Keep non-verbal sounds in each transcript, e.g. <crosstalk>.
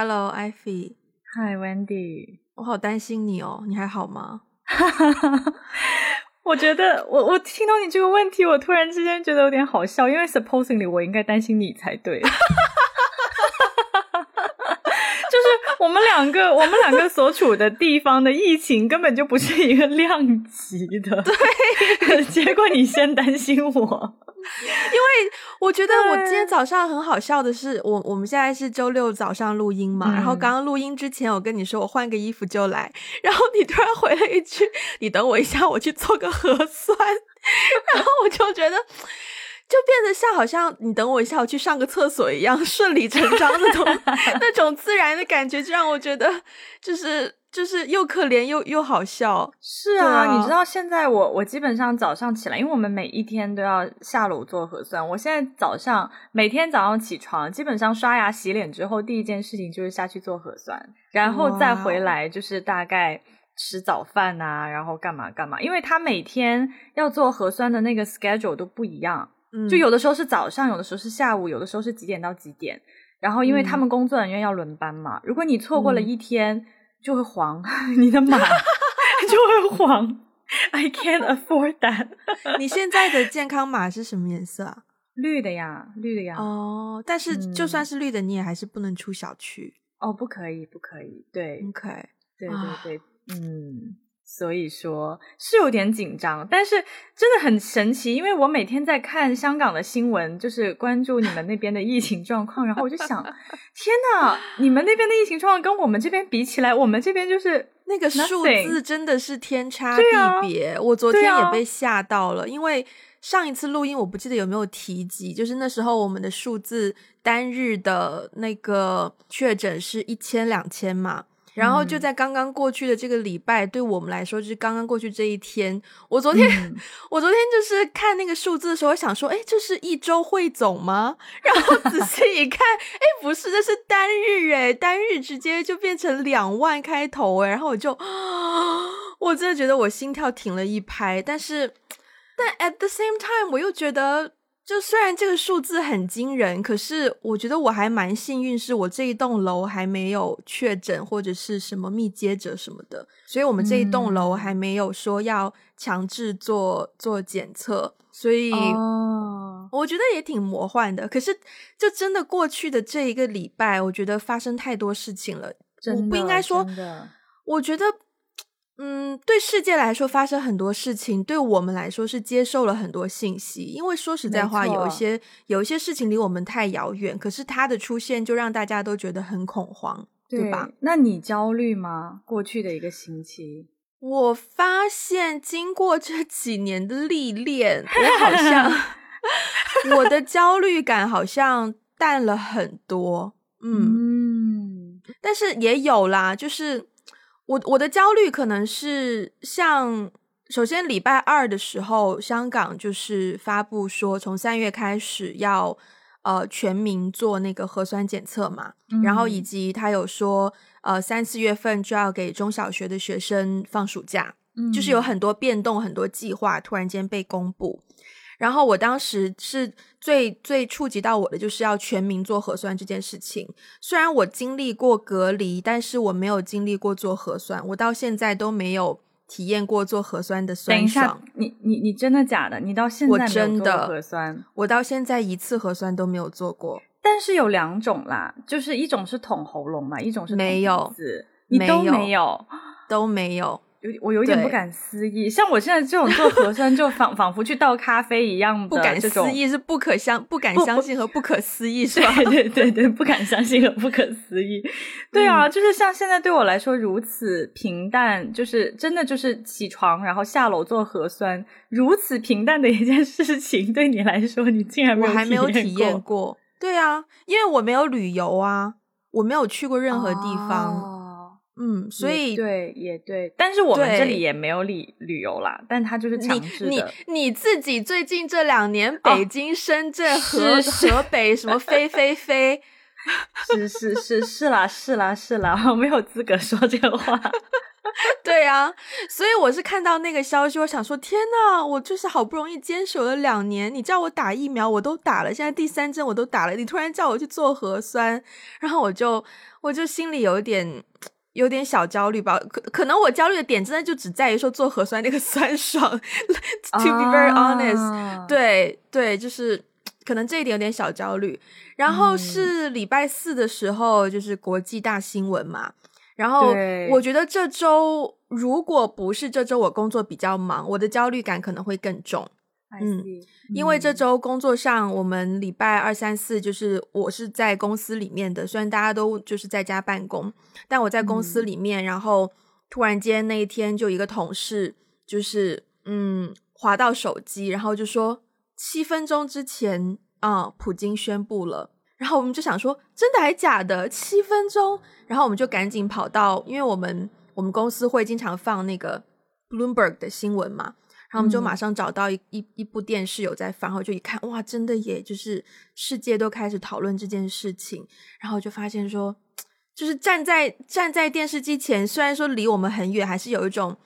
Hello, Ivy。Hi, Wendy。我好担心你哦，你还好吗？<laughs> 我觉得我我听到你这个问题，我突然之间觉得有点好笑，因为 supposingly 我应该担心你才对。<laughs> 就是我们两个，我们两个所处的地方的疫情根本就不是一个量级的，对。<laughs> 结果你先担心我，因为我觉得我今天早上很好笑的是，我我们现在是周六早上录音嘛，嗯然后刚刚录音之前我跟你说我换个衣服就来，然后你突然回了一句：“你等我一下，我去做个核酸。”然后我就觉得。就变得像好像你等我一下，我去上个厕所一样，顺理成章那种那种自然的感觉，就让我觉得就是就是又可怜又又好笑。是啊，啊你知道现在我我基本上早上起来，因为我们每一天都要下楼做核酸。我现在早上每天早上起床，基本上刷牙洗脸之后，第一件事情就是下去做核酸，然后再回来就是大概吃早饭啊，然后干嘛干嘛。因为他每天要做核酸的那个 schedule 都不一样，嗯就有的时候是早上，有的时候是下午，有的时候是几点到几点。然后因为他们工作人员要轮班嘛，如果你错过了嗯一天，就会黄，<laughs> 你的码 <laughs> 就会黄。I can't afford that <laughs> 你现在的健康码是什么颜色啊？绿的呀，绿的呀。哦哦，但是就嗯算是绿的，你也还是不能出小区。哦不可以，不可以。对，OK，对啊对对，嗯，所以说是有点紧张，但是真的很神奇，因为我每天在看香港的新闻，就是关注你们那边的疫情状况，然后我就想，<laughs> 天呐，你们那边的疫情状况跟我们这边比起来，我们这边就是那个数字真的是天差地别。我昨天也被吓到了，因为上一次录音我不记得有没有提及，就是那时候我们的数字单日的那个确诊是一千两千嘛。然后就嗯在刚刚过去的这个礼拜，对我们来说就是刚刚过去这一天。我昨天、嗯我昨天就是看那个数字的时候，想说，哎，这是一周汇总吗？<laughs> 然后仔细一看，哎，不是，这是单日，哎，单日直接就变成两万开头，哎，然后我就，我真的觉得我心跳停了一拍，但是，但 at the same time，我又觉得。就虽然这个数字很惊人，可是我觉得我还蛮幸运，是我这一栋楼还没有确诊或者是什么密接者什么的，所以我们这一栋楼嗯还没有说要强制做做检测，所以哦，我觉得也挺魔幻的。可是就真的过去的这一个礼拜，我觉得发生太多事情了，我不应该说，我觉得。嗯，对世界来说发生很多事情，对我们来说是接受了很多信息。因为说实在话，有一些有一些事情离我们太遥远，可是它的出现就让大家都觉得很恐慌，对吧？？那你焦虑吗？过去的一个星期，<laughs> 我发现经过这几年的历练，我好像 <laughs> 我的焦虑感好像淡了很多。嗯，嗯但是也有啦，就是我我的焦虑可能是像，首先礼拜二的时候，香港就是发布说，从三月开始要呃全民做那个核酸检测嘛，然后以嗯及他有说，呃三四月份就要给中小学的学生放暑假，就是有嗯很多变动，很多计划突然间被公布。然后我当时是最最触及到我的，就是要全民做核酸这件事情。虽然我经历过隔离，但是我没有经历过做核酸，我到现在都没有体验过做核酸的等一下酸爽。，你你你真的假的？你到现在我真的核酸？我到现在一次核酸都没有做过，但是有两种啦，就是一种是捅喉咙嘛，一种是没有，你都没有。都没有。有我有点不敢思议，像我现在这种做核酸，就仿 <laughs> 仿佛去倒咖啡一样的不敢思议是不可相不敢相信和不可思议 <laughs> 是吧？对对对对，不敢相信和不可思议。对啊，嗯就是像现在对我来说如此平淡，就是真的就是起床然后下楼做核酸，如此平淡的一件事情，对你来说你竟然没有我还没有体验过过。对啊，因为我没有旅游啊，我没有去过任何地方。哦嗯，所以对也对，但是我们这里也没有旅旅游啦，但他就是强制你的。你你自己最近这两年，北京、深圳、河是是河北什么飞飞飞，<laughs> 是是是是啦是啦是啦，我没有资格说这个话。<laughs> 对啊，所以我是看到那个消息，我想说，天呐，我就是好不容易坚守了两年，你叫我打疫苗，我都打了，现在第三针我都打了，你突然叫我去做核酸，然后我就我就心里有点有点小焦虑吧。可可能我焦虑的点真的就只在于说做核酸那个 <laughs> 酸爽。To be very honest，对对，就是可能这一点有点小焦虑。然后是礼拜四的时候，就是国际大新闻嘛。然后我觉得这周如果不是这周我工作比较忙，我的焦虑感可能会更重。嗯，因为这周工作上，我们礼拜二、三、四就是我是在公司里面的，虽然大家都就是在家办公，但我在公司里面。然后突然间那一天，就一个同事就是嗯滑到手机，然后就说七分钟之前啊，普京宣布了。然后我们就想说，真的还假的？七分钟，然后我们就赶紧跑到，因为我们我们公司会经常放那个 Bloomberg 的新闻嘛，然后我们就马上找到一一一部电视有在放，然后就一看，哇，真的耶，就是世界都开始讨论这件事情，然后就发现说，就是站在站在电视机前，虽然说离我们很远，还是有一种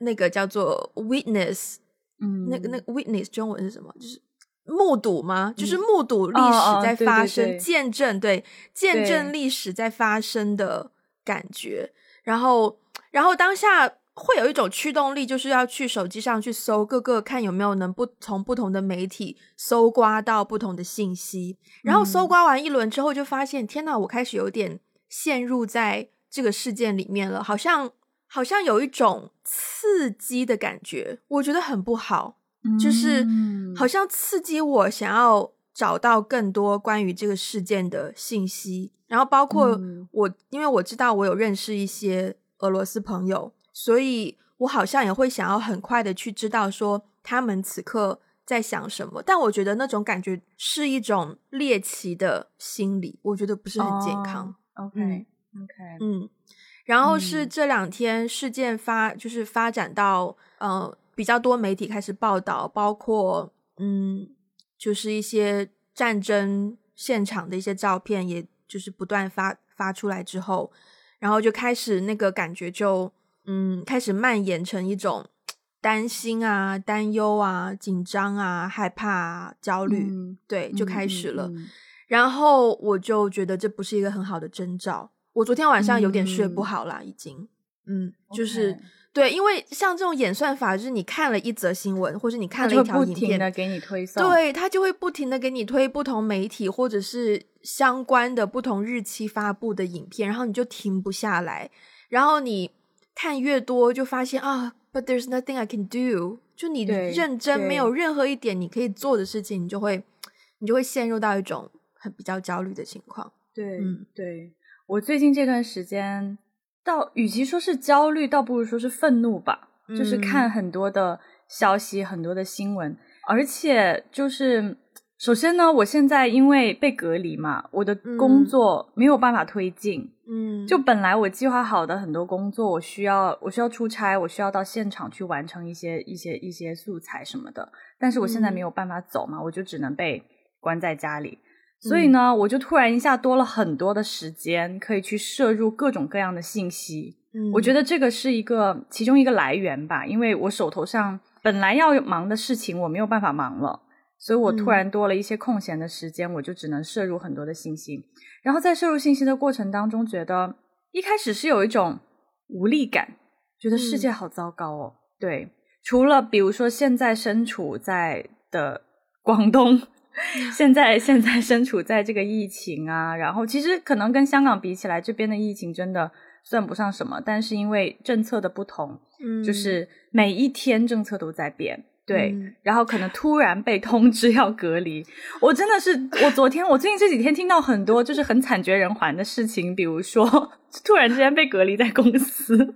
那个叫做 witness，嗯，那个那个 witness 中文是什么？就是。目睹吗？就是目睹历史在发生，见证对，见证历史在发生的感觉。然后，然后当下会有一种驱动力，就是要去手机上去搜各个，看有没有能不从不同的媒体搜刮到不同的信息。然后搜刮完一轮之后，就发现天哪，我开始有点陷入在这个事件里面了，好像好像有一种刺激的感觉，我觉得很不好。就是好像刺激我想要找到更多关于这个事件的信息，然后包括我，因为我知道我有认识一些俄罗斯朋友，所以我好像也会想要很快的去知道说他们此刻在想什么。但我觉得那种感觉是一种猎奇的心理，我觉得不是很健康。OK，OK，嗯，然后是这两天事件发就是发展到呃。比较多媒体开始报道，包括嗯，就是一些战争现场的一些照片，也就是不断发发出来之后，然后就开始那个感觉就嗯，开始蔓延成一种担心啊、担忧啊、紧张啊、害怕、啊焦虑，对，就开始了。然后我就觉得这不是一个很好的征兆。我昨天晚上有点睡不好啦，已经，嗯，就是。对，因为像这种演算法，就是你看了一则新闻，或者你看了一条影片，的给你推送，对，它就会不停的给你推不同媒体或者是相关的不同日期发布的影片，然后你就停不下来，然后你看越多，就发现啊，But there's nothing I can do，就你认真没有任何一点你可以做的事情，你就会你就会陷入到一种很比较焦虑的情况。对，对我最近这段时间。倒与其说是焦虑，倒不如说是愤怒吧。就是看很多的消息，很多的新闻，而且就是首先呢，我现在因为被隔离嘛，我的工作没有办法推进。嗯，就本来我计划好的很多工作，我需要我需要出差，我需要到现场去完成一些一些一些素材什么的，但是我现在没有办法走嘛，我就只能被关在家里。所以呢，我就突然一下多了很多的时间，可以去摄入各种各样的信息。嗯，我觉得这个是一个其中一个来源吧，因为我手头上本来要忙的事情我没有办法忙了，所以我突然多了一些空闲的时间，我就只能摄入很多的信息。然后在摄入信息的过程当中，觉得一开始是有一种无力感，觉得世界好糟糕哦。对，除了比如说现在身处在的广东。<laughs> 现在现在身处在这个疫情啊，然后其实可能跟香港比起来，这边的疫情真的算不上什么，但是因为政策的不同，嗯，就是每一天政策都在变，对，然后可能突然被通知要隔离，我真的是，我昨天我最近这几天听到很多就是很惨绝人寰的事情，比如说突然之间被隔离在公司，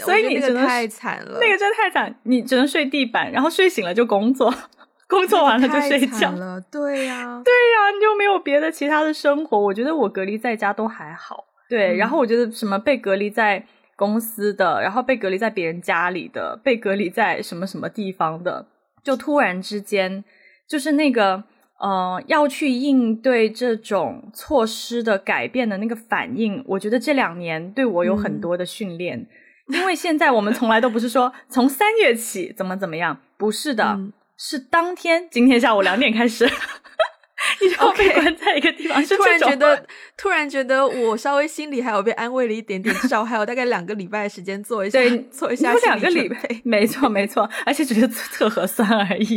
所以你真的太惨了，那个真的太惨，你只能睡地板，然后睡醒了就工作。<laughs> 工作完了就睡觉了，对呀，对呀，你就没有别的其他的生活。我觉得我隔离在家都还好，对。然后我觉得什么被隔离在公司的，然后被隔离在别人家里的，被隔离在什么什么地方的，就突然之间就是那个呃，要去应对这种措施的改变的那个反应，我觉得这两年对我有很多的训练。因为现在我们从来都不是说从三月起怎么怎么样，不是的，是当天今天下午两点开始。你就被关在一个地方，突然觉得，突然觉得我稍微心里还有被安慰了一点点，至少还有大概两个礼拜的时间做一下，做一下有两个礼拜，没错没错，而且只是测核酸而已。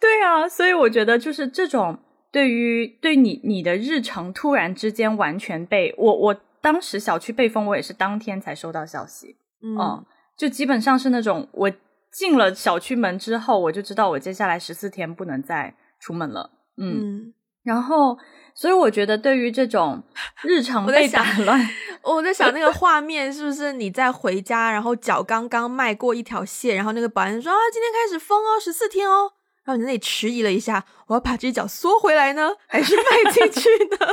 对啊，所以我觉得就是这种对于对你你的日程突然之间完全被我我当时小区被封，我也是当天才收到消息，嗯，就基本上是那种我进了小区门之后，我就知道我接下来十四天不能再出门了。嗯，然后，所以我觉得对于这种日常被打乱，我在想那个画面是不是你在回家，然后脚刚刚迈过一条线，然后那个保安说啊，今天开始封哦，十四天哦，然后你那里迟疑了一下，我要把这脚缩回来呢，还是迈进去呢？<laughs>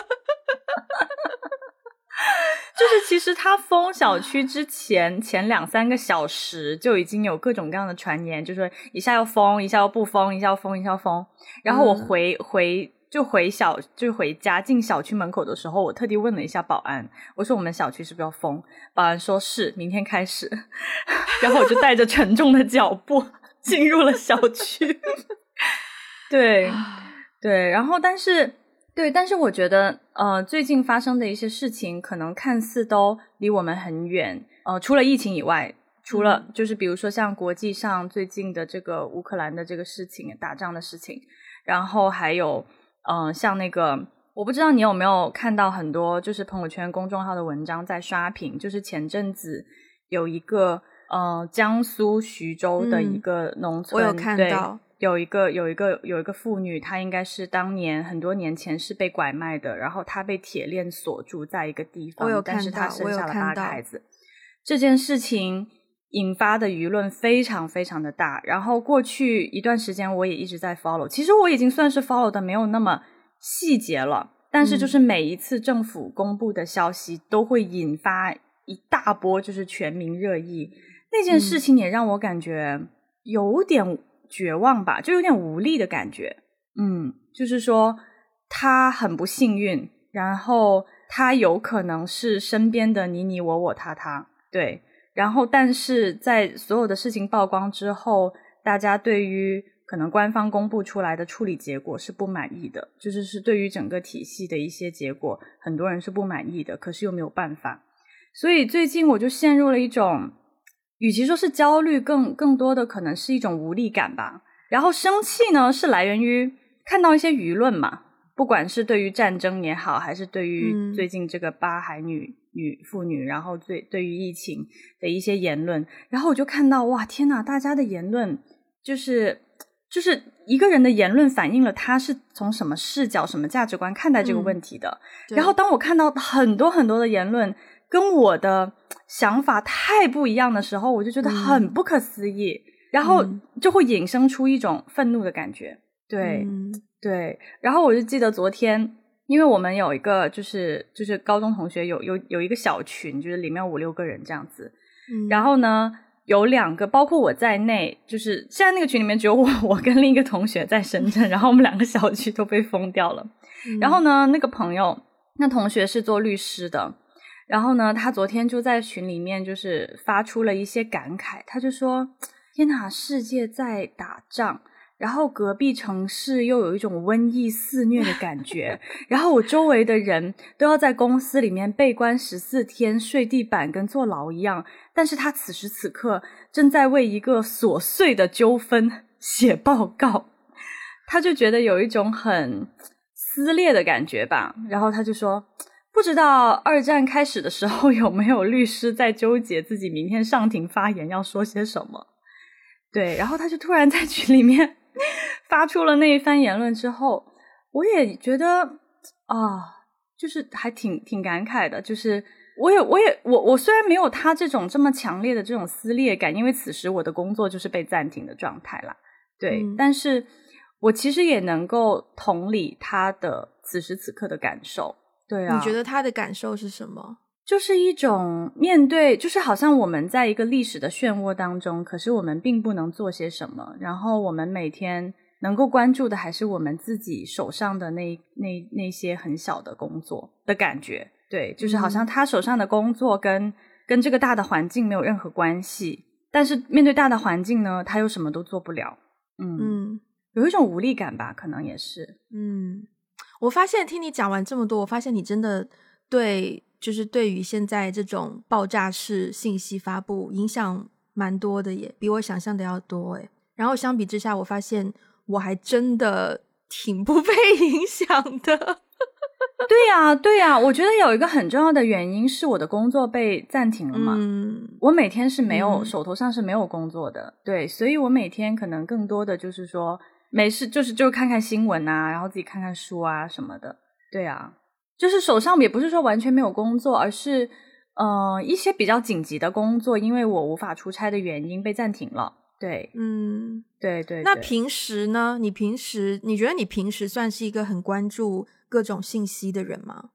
<laughs> 就是其实他封小区之前前两三个小时就已经有各种各样的传言，就说一下要封，一下要不封，一下要封，一下要封。然后我回回就回小就回家进小区门口的时候，我特地问了一下保安，我说我们小区是不是要封？保安说是明天开始。<laughs> 然后我就带着沉重的脚步进入了小区。<laughs> 对对，然后但是。对，但是我觉得，呃，最近发生的一些事情，可能看似都离我们很远，呃，除了疫情以外，除了就是比如说像国际上最近的这个乌克兰的这个事情，打仗的事情，然后还有，嗯，像那个，我不知道你有没有看到很多就是朋友圈公众号的文章在刷屏，就是前阵子有一个，呃，江苏徐州的一个农村，我有看到。有一个有一个有一个妇女，她应该是当年很多年前是被拐卖的，然后她被铁链锁住在一个地方，但是她生下了八个孩子。这件事情引发的舆论非常非常的大。然后过去一段时间，我也一直在 follow。其实我已经算是 follow 的没有那么细节了，但是就是每一次政府公布的消息都会引发一大波就是全民热议。那件事情也让我感觉有点。绝望吧，就有点无力的感觉。嗯，就是说他很不幸运，然后他有可能是身边的你你我我他他，对。然后，但是在所有的事情曝光之后，大家对于可能官方公布出来的处理结果是不满意的，就是是对于整个体系的一些结果，很多人是不满意的，可是又没有办法。所以最近我就陷入了一种。与其说是焦虑，更更多的可能是一种无力感吧。然后生气呢，是来源于看到一些舆论嘛，不管是对于战争也好，还是对于最近这个巴海女女妇女，然后对对于疫情的一些言论，然后我就看到哇，天呐，大家的言论就是就是一个人的言论反映了他是从什么视角、什么价值观看待这个问题的。然后当我看到很多很多的言论。跟我的想法太不一样的时候，我就觉得很不可思议，然后就会引生出一种愤怒的感觉。对，对。然后我就记得昨天，因为我们有一个就是就是高中同学有有有一个小群，就是里面五六个人这样子。然后呢，有两个包括我在内，就是现在那个群里面只有我 <laughs> 我跟另一个同学在深圳，然后我们两个小区都被封掉了。然后呢，那个朋友那同学是做律师的。然后呢，他昨天就在群里面就是发出了一些感慨，他就说：“天哪，世界在打仗，然后隔壁城市又有一种瘟疫肆虐的感觉，<laughs> 然后我周围的人都要在公司里面被关十四天，睡地板跟坐牢一样。但是他此时此刻正在为一个琐碎的纠纷 <laughs> 写报告，他就觉得有一种很撕裂的感觉吧。然后他就说。”不知道二战开始的时候有没有律师在纠结自己明天上庭发言要说些什么？对，然后他就突然在群里面 <laughs> 发出了那一番言论之后，我也觉得啊，就是还挺挺感慨的。就是我也我也我我虽然没有他这种这么强烈的这种撕裂感，因为此时我的工作就是被暂停的状态啦。对，但是我其实也能够同理他的此时此刻的感受。对啊，你觉得他的感受是什么？就是一种面对，就是好像我们在一个历史的漩涡当中，可是我们并不能做些什么。然后我们每天能够关注的还是我们自己手上的那那那些很小的工作的感觉。对，就是好像他手上的工作跟跟这个大的环境没有任何关系，但是面对大的环境呢，他又什么都做不了。嗯嗯有一种无力感吧，可能也是。嗯，我发现听你讲完这么多，我发现你真的对，就是对于现在这种爆炸式信息发布影响蛮多的耶，比我想象的要多诶。然后相比之下，我发现我还真的挺不被 <laughs> 影响的。<laughs> 对呀、对呀、我觉得有一个很重要的原因是我的工作被暂停了嘛。嗯我每天是没有、嗯手头上是没有工作的，对，所以我每天可能更多的就是说没事，就是就看看新闻啊，然后自己看看书啊什么的，对啊，就是手上也不是说完全没有工作，而是呃一些比较紧急的工作，因为我无法出差的原因被暂停了，对嗯，对对对那平时呢？你平时你觉得你平时算是一个很关注各种信息的人吗？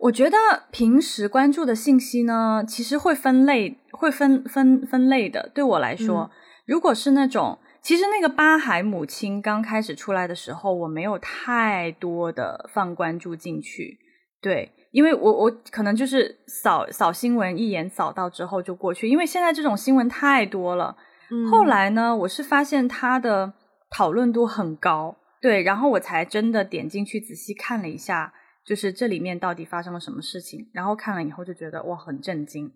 我觉得平时关注的信息呢，其实会分类，会分分分类的。对我来说，如果是那种，其实那个巴海母亲刚开始出来的时候，我没有太多的放关注进去。对，因为我我可能就是扫扫新闻，一眼扫到之后就过去，因为现在这种新闻太多了。嗯后来呢，我是发现他的讨论度很高，对，然后我才真的点进去仔细看了一下，就是这里面到底发生了什么事情。然后看了以后就觉得哇，很震惊。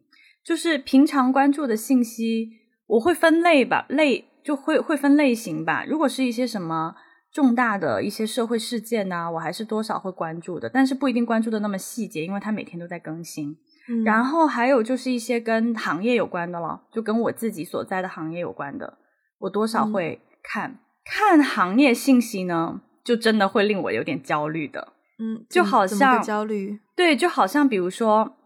就是平常关注的信息，我会分类吧，类就会会分类型吧。如果是一些什么重大的一些社会事件呐、我还是多少会关注的，但是不一定关注的那么细节，因为它每天都在更新。嗯然后还有就是一些跟行业有关的了，就跟我自己所在的行业有关的，我多少嗯会看、看行业信息呢，就真的会令我有点焦虑的。嗯，就好像个焦虑，对，就好像比如说，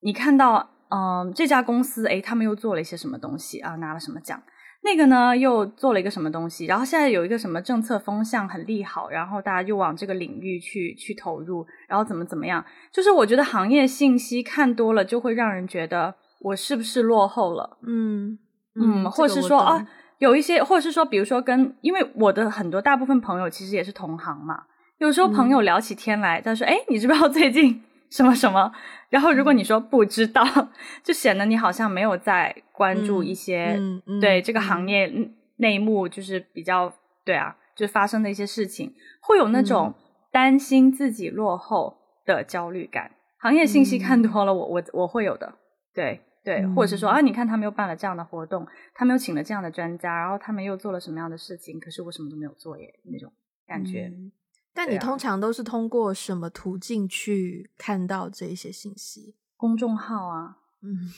你看到，嗯、这家公司，诶，他们又做了一些什么东西啊，拿了什么奖。那个呢，又做了一个什么东西，然后现在有一个什么政策风向很利好，然后大家又往这个领域去去投入，然后怎么怎么样，就是我觉得行业信息看多了，就会让人觉得我是不是落后了，嗯嗯，或者是说啊，，有一些，或者是说，比如说跟，因为我的很多大部分朋友其实也是同行嘛，有时候朋友聊起天来，他说，哎，你知不知道最近什么什么？然后如果你说不知道，<laughs> 就显得你好像没有在关注一些、嗯嗯对这个行业，内幕，就是比较对啊，就发生的一些事情，会有那种担心自己落后的焦虑感。行业信息看多了，我我我会有的，对对，或者是说嗯啊，你看他们又办了这样的活动，他们又请了这样的专家，然后他们又做了什么样的事情，可是我什么都没有做耶，那种感觉。嗯但你通常都是通过什么途径去看到这一些信息？公众号啊，嗯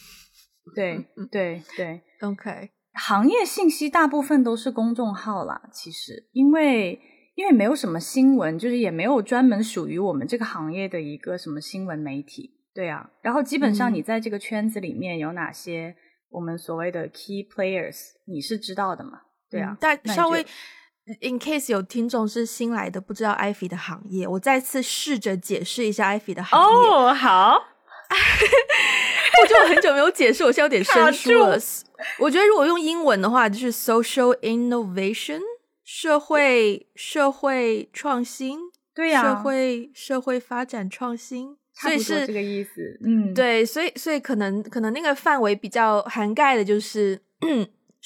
对对对，，OK，行业信息大部分都是公众号啦，其实因为因为没有什么新闻，就是也没有专门属于我们这个行业的一个什么新闻媒体，对啊。然后基本上嗯你在这个圈子里面有哪些我们所谓的 key players，你是知道的嘛？对啊嗯，但稍微就 in case 有听众是新来的，不知道艾菲的行业，我再次试着解释一下艾菲的行业。哦，好，<laughs> 我就很久没有解释，我现在有点生疏了。我觉得如果用英文的话，就是 social innovation，社会社会创新，对呀、社会社会发展创新，差所以是这个意思。嗯，，对，所以所以可能可能那个范围比较涵盖的就是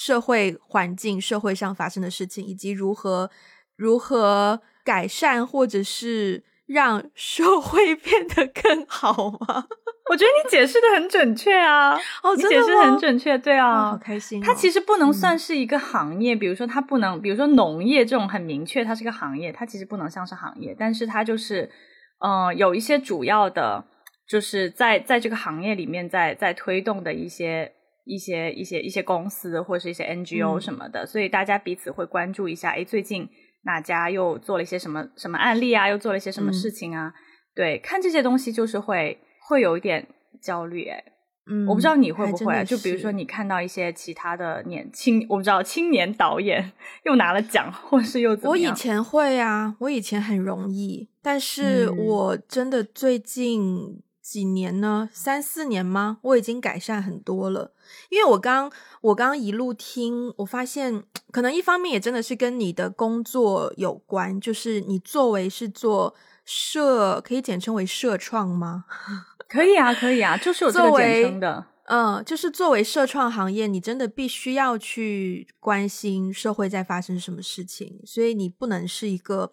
社会环境、社会上发生的事情，以及如何如何改善或者是让社会 <laughs> 变得更好吗？<laughs> 我觉得你解释的很准确啊，哦，你解释很准确，对哇啊，好开心。哦、它其实不能嗯。算是一个行业，比如说它不能，比如说农业这种很明确，它是个行业，它其实不能像是行业，但是它就是，呃，有一些主要的，就是在在这个行业里面在在推动的一些一些一些一些公司或者是一些 NGO 嗯什么的，所以大家彼此会关注一下，哎，最近哪家又做了一些什么什么案例啊，又做了一些什么嗯事情啊？对，看这些东西就是会会有一点焦虑，哎。嗯，我不知道你会不会啊，就比如说你看到一些其他的年轻，我不知道青年导演又拿了奖，或是又怎么样？我以前会啊，我以前很容易，但是嗯我真的最近几年呢？三四年吗？我已经改善很多了。因为我刚我刚一路听，我发现可能一方面也真的是跟你的工作有关，就是你作为是做社，可以简称为社创吗？<laughs> 可以啊，可以啊，就是有这个简称的。嗯，就是作为社创行业，你真的必须要去关心社会在发生什么事情，所以你不能是一个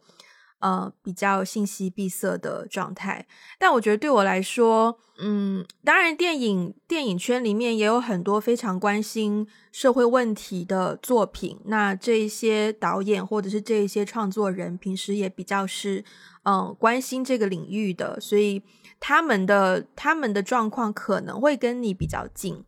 呃比较信息闭塞的状态。但我觉得对我来说，嗯，当然电影电影圈里面也有很多非常关心社会问题的作品，那这一些导演或者是这一些创作人，平时也比较是嗯关心这个领域的，所以。他们的他们的状况可能会跟你比较近，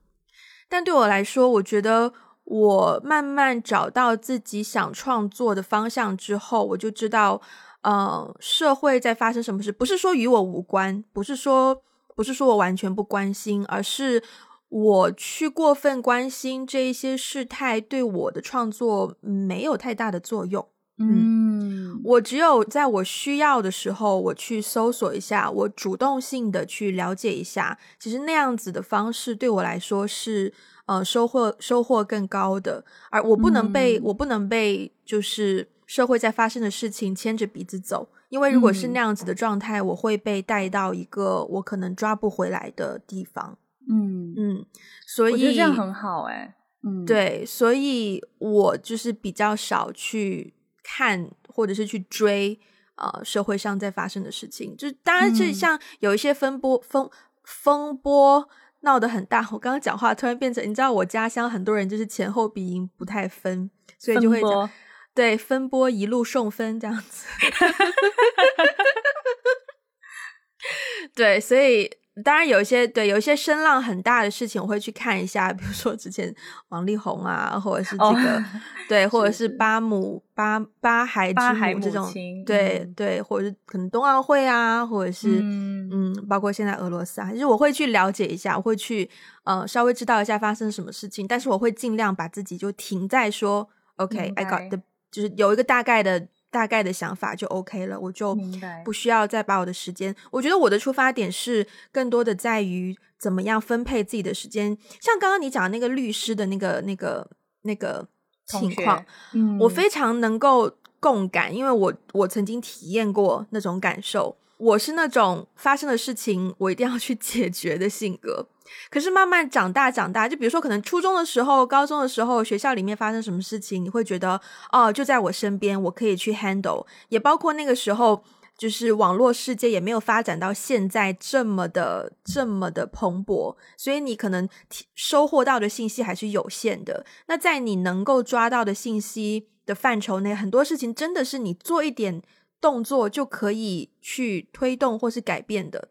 但对我来说，我觉得我慢慢找到自己想创作的方向之后，我就知道，呃，社会在发生什么事，不是说与我无关，不是说不是说我完全不关心，而是我去过分关心这一些事态，对我的创作没有太大的作用。嗯，我只有在我需要的时候，我去搜索一下，我主动性的去了解一下，其实那样子的方式对我来说是呃收获收获更高的。而我不能被我不能被就是社会在发生的事情牵着鼻子走，因为如果是那样子的状态，我会被带到一个我可能抓不回来的地方。嗯嗯，所以这样很好哎，嗯，对，所以我就是比较少去。看或者是去追，呃，社会上在发生的事情，就当然是像有一些风波风风波闹得很大。我刚刚讲话突然变成，你知道我家乡很多人就是前后鼻音不太分，所以就会讲对分波一路送分这样子。<laughs> 对，所以。当然有一些对有一些声浪很大的事情，我会去看一下，比如说之前王力宏啊，或者是这个 <laughs> 对，或者是巴姆巴巴海之母这种，对对，或者是可能冬奥会啊，或者是嗯，包括现在俄罗斯啊，就是我会去了解一下，我会去呃稍微知道一下发生什么事情，但是我会尽量把自己就停在说，OK，I got the，就是有一个大概的。大概的想法就 OK 了，我就不需要再把我的时间。我觉得我的出发点是更多的在于怎么样分配自己的时间。像刚刚你讲那个律师的那个、那个、那个情况，我非常能够共感，因为我我曾经体验过那种感受。我是那种发生的事情我一定要去解决的性格。可是慢慢长大，长大就比如说，可能初中的时候、高中的时候，学校里面发生什么事情，你会觉得哦，就在我身边，我可以去 handle。也包括那个时候，就是网络世界也没有发展到现在这么的、这么的蓬勃，所以你可能收获到的信息还是有限的。那在你能够抓到的信息的范畴内，很多事情真的是你做一点动作就可以去推动或是改变的。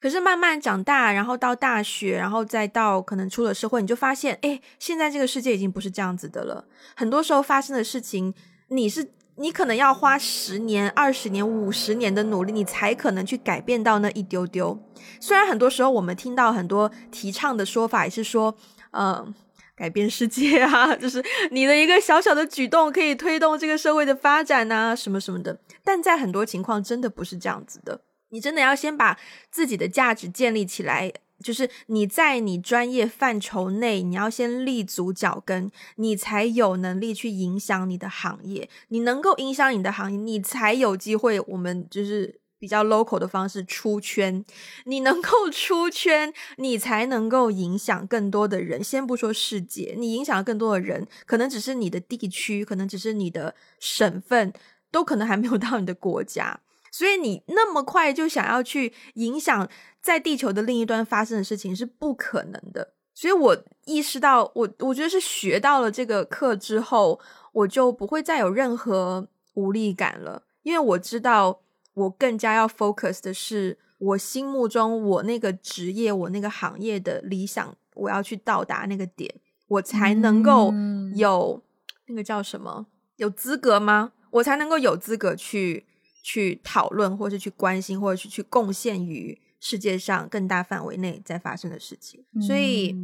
可是慢慢长大，然后到大学，然后再到可能出了社会，你就发现，哎，现在这个世界已经不是这样子的了。很多时候发生的事情，你是你可能要花十年、二十年、五十年的努力，你才可能去改变到那一丢丢。虽然很多时候我们听到很多提倡的说法，也是说，嗯，改变世界啊，<laughs> 就是你的一个小小的举动可以推动这个社会的发展啊，什么什么的。但在很多情况，真的不是这样子的。你真的要先把自己的价值建立起来，就是你在你专业范畴内，你要先立足脚跟，你才有能力去影响你的行业。你能够影响你的行业，你才有机会。我们就是比较 local 的方式出圈，你能够出圈，你才能够影响更多的人。先不说世界，你影响更多的人，可能只是你的地区，可能只是你的省份，都可能还没有到你的国家。所以你那么快就想要去影响在地球的另一端发生的事情是不可能的。所以我意识到，我我觉得是学到了这个课之后，我就不会再有任何无力感了，因为我知道我更加要 focus 的是我心目中我那个职业、我那个行业的理想，我要去到达那个点，我才能够有那个叫什么有资格吗？我才能够有资格去。去讨论，或是去关心，或者是去贡献于世界上更大范围内在发生的事情。所以，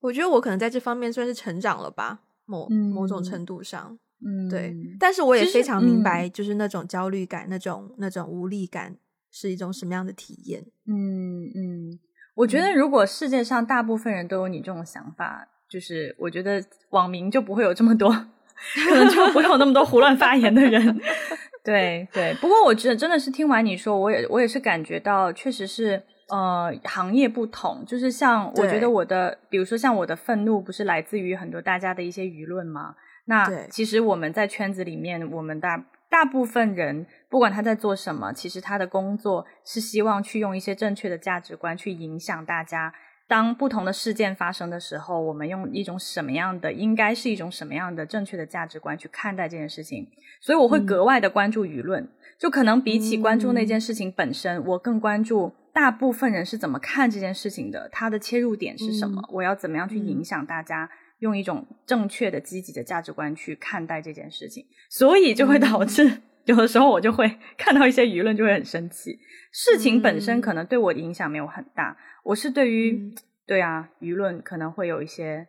我觉得我可能在这方面算是成长了吧，某某种程度上，嗯，对。但是我也非常明白，就是那种焦虑感、那种那种无力感是一种什么样的体验？嗯嗯，我觉得如果世界上大部分人都有你这种想法，就是我觉得网民就不会有这么多，<laughs> 可能就不会有那么多胡乱发言的人。<laughs> 对对，不过我觉得真的是听完你说，我也我也是感觉到，确实是呃行业不同，就是像我觉得我的，比如说像我的愤怒，不是来自于很多大家的一些舆论吗？那其实我们在圈子里面，我们大大部分人，不管他在做什么，其实他的工作是希望去用一些正确的价值观去影响大家。当不同的事件发生的时候，我们用一种什么样的，应该是一种什么样的正确的价值观去看待这件事情。所以我会格外的关注舆论，就可能比起关注那件事情本身，我更关注大部分人是怎么看这件事情的，他的切入点是什么，我要怎么样去影响大家。用一种正确的、积极的价值观去看待这件事情，所以就会导致有的时候我就会 <laughs> 看到一些舆论就会很生气。事情本身可能对我的影响没有很大，我是对于对啊舆论可能会有一些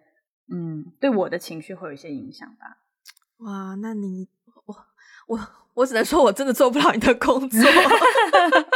嗯对我的情绪会有一些影响吧。哇，那你我我我只能说我真的做不了你的工作。<laughs>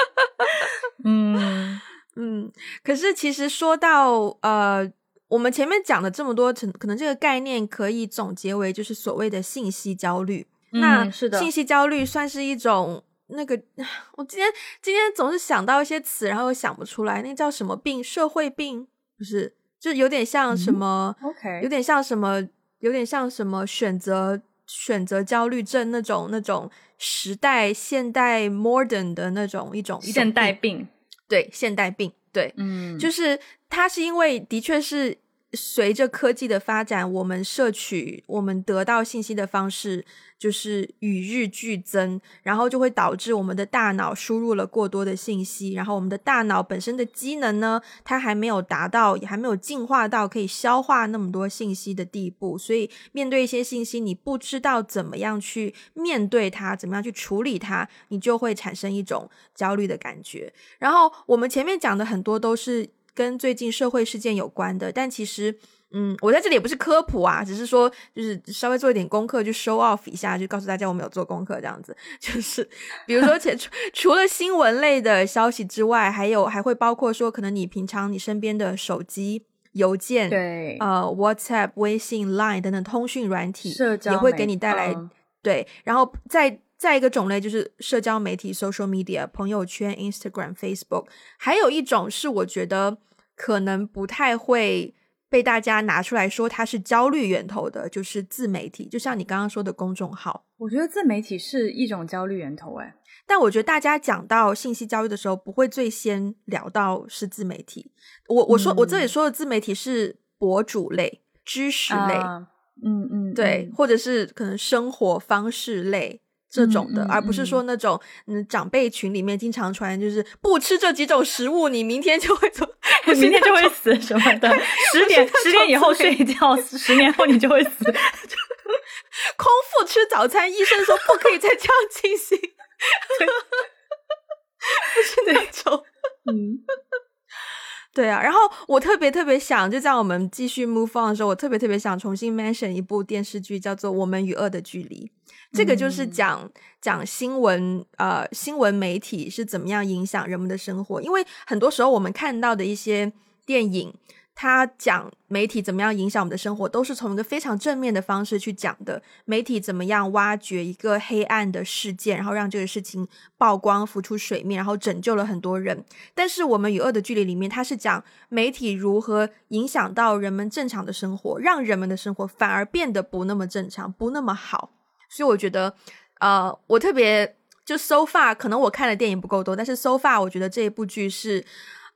<laughs> 嗯嗯，可是其实说到呃。我们前面讲的这么多，可可能这个概念可以总结为就是所谓的信息焦虑。那是的，信息焦虑算是一种那个，<sighs> 我今天今天总是想到一些词，然后又想不出来，那叫什么病？社会病？不是，就有点像什么？OK，有点像什么？有点像什么选择选择焦虑症那种那种时代现代 modern 的那种一种现代病。对，现代病。对，嗯，就是他是因为的确是随着科技的发展，我们摄取、我们得到信息的方式。就是与日俱增，然后就会导致我们的大脑输入了过多的信息，然后我们的大脑本身的机能呢，它还没有达到，也还没有进化到可以消化那么多信息的地步，所以面对一些信息，你不知道怎么样去面对它，怎么样去处理它，你就会产生一种焦虑的感觉。然后我们前面讲的很多都是跟最近社会事件有关的，但其实。嗯，我在这里也不是科普啊，只是说就是稍微做一点功课，就 show off 一下，就告诉大家我们有做功课这样子。<laughs> 就是比如说，<laughs> 且除除了新闻类的消息之外，还有还会包括说，可能你平常你身边的手机、邮件，对，呃，WhatsApp、微信、Line 等等通讯软体，社交也会给你带来对。然后再再一个种类就是社交媒体 social media 朋友圈 Instagram、Facebook，还有一种是我觉得可能不太会。被大家拿出来说它是焦虑源头的，就是自媒体，就像你刚刚说的公众号。我觉得自媒体是一种焦虑源头，哎，但我觉得大家讲到信息焦虑的时候，不会最先聊到是自媒体。我我说我这里说的自媒体是博主类、知识类，嗯嗯，对，或者是可能生活方式类。这种的，而不是说那种嗯长辈群里面经常传，就是不吃这几种食物，你明天就会怎，<laughs> 明天就会死什么的。<laughs> 十点十点以后睡觉，<laughs> 十年后你就会死。空腹吃早餐，医生说不可以再这样进行。不是那种，嗯。对啊，然后我特别特别想，就在我们继续 move on 的时候，我特别特别想重新 mention 一部电视剧，叫做《我们与恶的距离》。这个就是讲讲新闻，呃，新闻媒体是怎么样影响人们的生活。因为很多时候我们看到的一些电影。他讲媒体怎么样影响我们的生活，都是从一个非常正面的方式去讲的。媒体怎么样挖掘一个黑暗的事件，然后让这个事情曝光、浮出水面，然后拯救了很多人。但是我们与恶的距离里面，它是讲媒体如何影响到人们正常的生活，让人们的生活反而变得不那么正常、不那么好。所以我觉得，呃，我特别就 so far，可能我看的电影不够多，但是 so far，我觉得这一部剧是。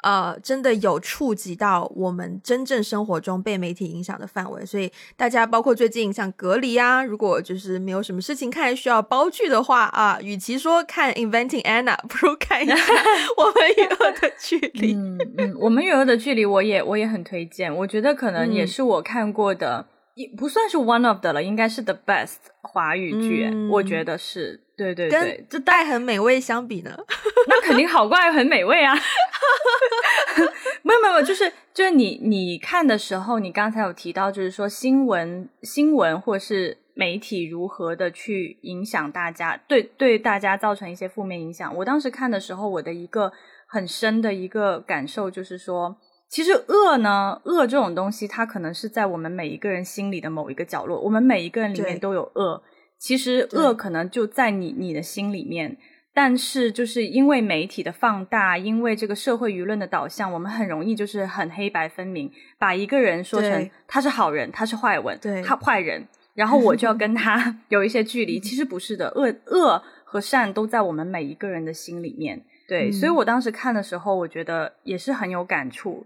呃，真的有触及到我们真正生活中被媒体影响的范围，所以大家包括最近像隔离啊，如果就是没有什么事情看需要煲剧的话啊，与其说看《Inventing Anna》，不如看一下《<laughs> 我们与恶的距离》。嗯嗯，《我们与恶的距离》我也我也很推荐，我觉得可能也是我看过的，也不算是 one of the 了，应该是 the best 华语剧，我觉得是。对对对，这带很美味相比呢，<laughs> 那肯定好过爱很美味啊！<laughs> 没有没有，就是就是你你看的时候，你刚才有提到，就是说新闻新闻或是媒体如何的去影响大家，对对大家造成一些负面影响。我当时看的时候，我的一个很深的一个感受就是说，其实恶呢，恶这种东西，它可能是在我们每一个人心里的某一个角落，我们每一个人里面都有恶。其实恶可能就在你你的心里面。但是，就是因为媒体的放大，因为这个社会舆论的导向，我们很容易就是很黑白分明，把一个人说成他是好人，他是坏人，他坏人，然后我就要跟他 <laughs> 有一些距离。其实不是的，恶恶和善都在我们每一个人的心里面。对，所以我当时看的时候，我觉得也是很有感触。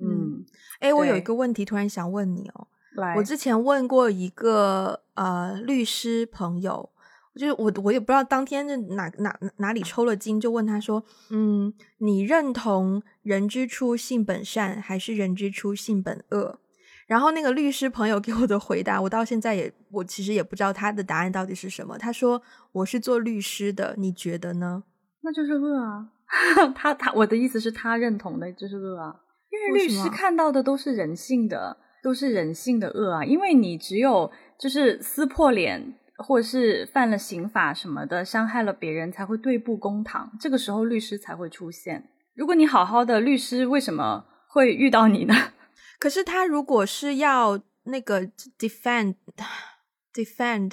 嗯，哎，我有一个问题突然想问你哦，我之前问过一个呃律师朋友。就是我，我也不知道当天是哪哪哪里抽了筋，就问他说：“嗯，你认同人之初性本善，还是人之初性本恶？”然后那个律师朋友给我的回答，我到现在也我其实也不知道他的答案到底是什么。他说：“我是做律师的，你觉得呢？”那就是恶啊！<laughs> 他他我的意思是，他认同的就是恶啊，因为律师看到的都是人性的，都是人性的恶啊。因为你只有就是撕破脸。或者是犯了刑法什么的，伤害了别人才会对簿公堂，这个时候律师才会出现。如果你好好的，律师为什么会遇到你呢？<laughs> 可是他如果是要那个 defend <sighs> defend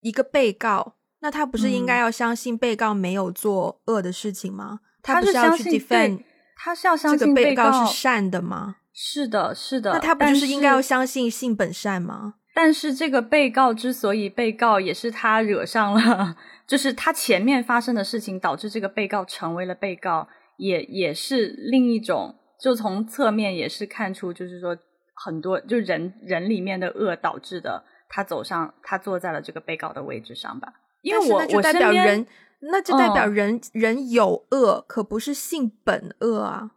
一个被告，那他不是应该要相信被告没有做恶的事情吗？他不是要去 defend，他是要相信被告是善的吗？是的，是的。那他不就是应该要相信性本善吗？但是这个被告之所以被告，也是他惹上了，就是他前面发生的事情导致这个被告成为了被告，也也是另一种，就从侧面也是看出，就是说很多就人人里面的恶导致的，他走上他坐在了这个被告的位置上吧。因为我我代表人，那就代表人人有恶，可不是性本恶啊。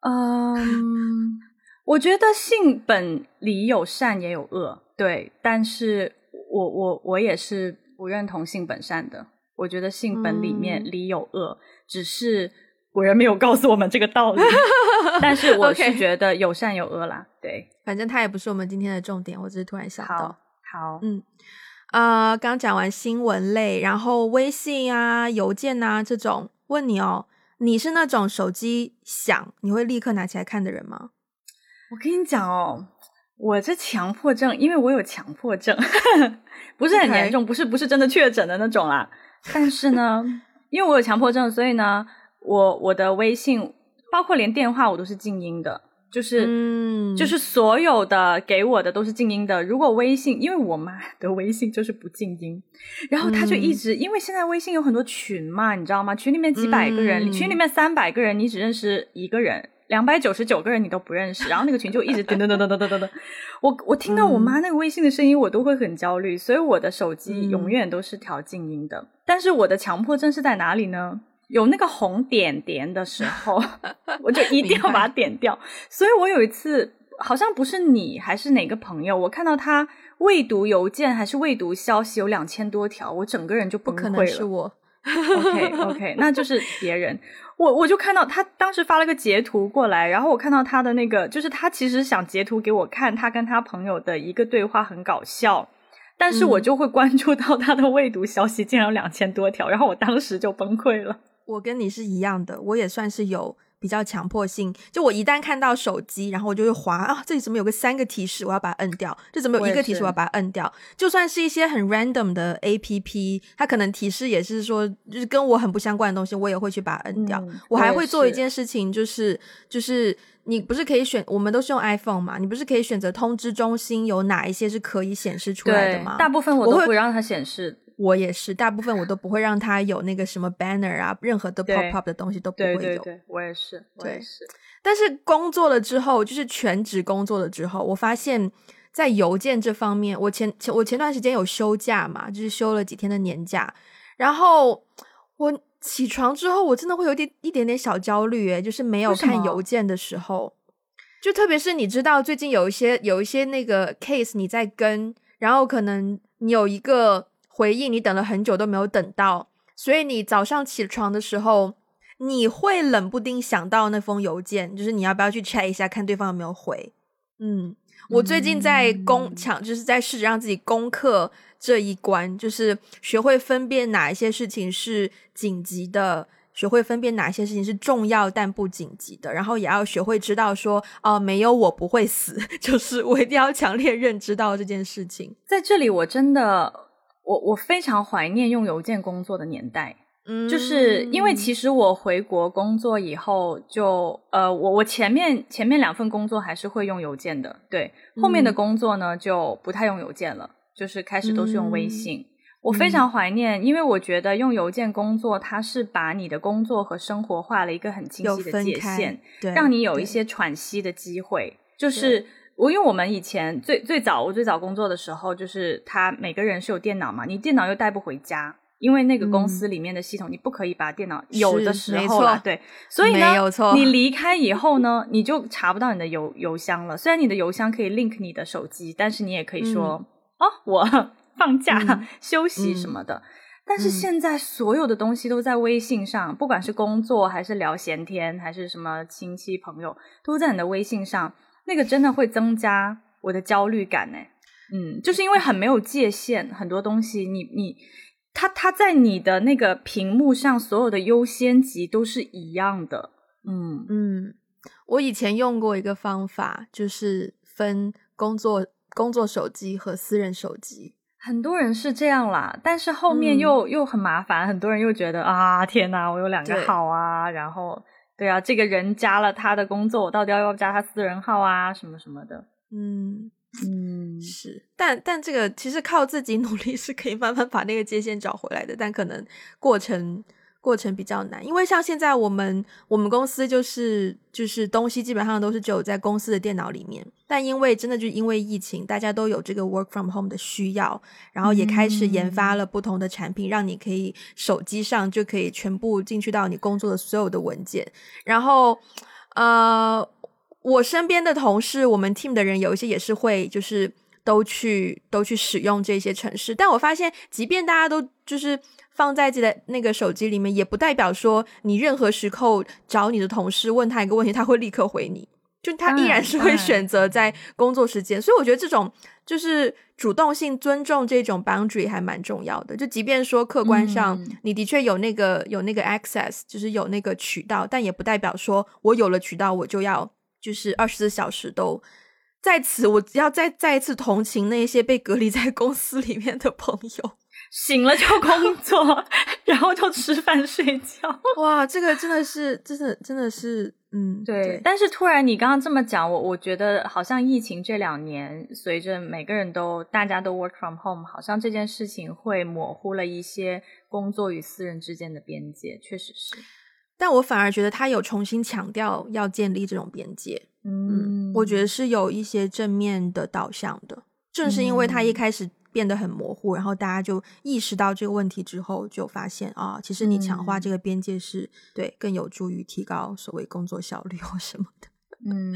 嗯，我觉得性本里有善也有恶。对，但是我我我也是不认同性本善的。我觉得性本里面里有恶，只是古人没有告诉我们这个道理。<laughs> 但是我是觉得有善有恶啦。对，反正它也不是我们今天的重点。我只是突然想到，好，嗯，啊，刚讲完新闻类，然后微信啊、邮件啊这种，问你哦，你是那种手机响你会立刻拿起来看的人吗？我跟你讲哦。我这强迫症，因为我有强迫症，<laughs> 不是很严重，不是不是真的确诊的那种啦。但是呢，<laughs> 因为我有强迫症，所以呢，我我的微信，包括连电话我都是静音的，就是就是所有的给我的都是静音的。如果微信，因为我妈的微信就是不静音，然后她就一直，因为现在微信有很多群嘛，你知道吗？群里面几百个人，群里面三百个人，你只认识一个人。两百九十九个人你都不认识，然后那个群就一直噔噔噔噔噔噔噔噔，我我听到我妈那个微信的声音，我都会很焦虑，所以我的手机永远都是调静音的。但是我的强迫症是在哪里呢？有那个红点点的时候，<laughs> 我就一定要把它点掉。所以我有一次，好像不是你还是哪个朋友，我看到他未读邮件还是未读消息有两千多条，我整个人就崩溃了。是我。OK OK，那就是别人。我我就看到他当时发了个截图过来，然后我看到他的那个，就是他其实想截图给我看，他跟他朋友的一个对话很搞笑，但是我就会关注到他的未读消息竟然有两千多条，然后我当时就崩溃了。我跟你是一样的，我也算是有。比较强迫性，就我一旦看到手机，然后我就会滑啊，这里怎么有个三个提示，我要把它摁掉；这怎么有一个提示，我要把它摁掉。就算是一些很 random 的 A P P，它可能提示也是说，就是跟我很不相关的东西，我也会去把它摁掉。我还会做一件事情，就是就是你不是可以选，我们都是用 iPhone 嘛，你不是可以选择通知中心有哪一些是可以显示出来的吗？大部分我都不让它显示。我也是，大部分我都不会让它有那个什么 banner 啊，任何的 pop up 的东西都不会有。对对对，我也是，我也是。但是工作了之后，就是全职工作了之后，我发现，在邮件这方面，我前前我前段时间有休假嘛，就是休了几天的年假，然后我起床之后，我真的会有点一点点小焦虑，诶，就是没有看邮件的时候，就特别是你知道最近有一些有一些那个 case 你在跟，然后可能你有一个。回应你等了很久都没有等到，所以你早上起床的时候，你会冷不丁想到那封邮件，就是你要不要去 check 一下，看对方有没有回。嗯，我最近在攻抢，就是在试着让自己攻克这一关，就是学会分辨哪一些事情是紧急的，学会分辨哪些事情是重要但不紧急的，然后也要学会知道说，哦，没有我不会死，<laughs> 就是我一定要强烈认知到这件事情。在这里，我真的，我我非常怀念用邮件工作的年代。嗯，就是因为其实我回国工作以后，就呃，我我前面前面两份工作还是会用邮件的，对，后面的工作呢就不太用邮件了，就是开始都是用微信。我非常怀念，因为我觉得用邮件工作，它是把你的工作和生活画了一个很清晰的界限，对，让你有一些喘息的机会。就是我因为我们以前最最早我最早工作的时候，就是他每个人是有电脑嘛，你电脑又带不回家。因为那个公司里面的系统，你不可以把电脑有的时候了，对，所以呢，你离开以后呢，你就查不到你的邮邮箱了。虽然你的邮箱可以 link 你的手机，但是你也可以说哦，我 <laughs> 放假休息什么的。但是现在所有的东西都在微信上，不管是工作还是聊闲天，还是什么亲戚朋友，都在你的微信上。那个真的会增加我的焦虑感呢。嗯，就是因为很没有界限，很多东西你你。它它在你的那个屏幕上，所有的优先级都是一样的。嗯嗯，我以前用过一个方法，就是分工作工作手机和私人手机。很多人是这样啦，但是后面又又很麻烦，很多人又觉得啊，天哪，我有两个号啊，然后对啊，这个人加了他的工作，我到底要不要加他私人号啊，什么什么的。嗯。嗯，是，但但这个其实靠自己努力是可以慢慢把那个界限找回来的，但可能过程过程比较难，因为像现在我们我们公司就是就是东西基本上都是只有在公司的电脑里面，但因为真的就因为疫情，大家都有这个 work from home 的需要，然后也开始研发了不同的产品，让你可以手机上就可以全部进去到你工作的所有的文件，然后呃。我身边的同事，我们 team 的人有一些也是会，就是都去都去使用这些城市。但我发现，即便大家都就是放在自己的那个手机里面，也不代表说你任何时候找你的同事问他一个问题，他会立刻回你。就他依然是会选择在工作时间。所以我觉得这种就是主动性尊重这种 boundary 还蛮重要的。就即便说客观上你的确有那个有那个 access，就是有那个渠道，但也不代表说我有了渠道我就要。就是二十四小时都在此，我要再再一次同情那些被隔离在公司里面的朋友，醒了就 <laughs> 工作，然后就吃饭睡觉。哇，这个真的是，真的真的是，嗯，对。但是突然你刚刚这么讲，我我觉得好像疫情这两年，随着每个人都大家都 work from home，好像这件事情会模糊了一些工作与私人之间的边界，确实是。但我反而觉得他有重新强调要建立这种边界，嗯，我觉得是有一些正面的导向的。正是因为他一开始变得很模糊，然后大家就意识到这个问题之后，就发现啊，其实你强化这个边界是对更有助于提高所谓工作效率或什么的。嗯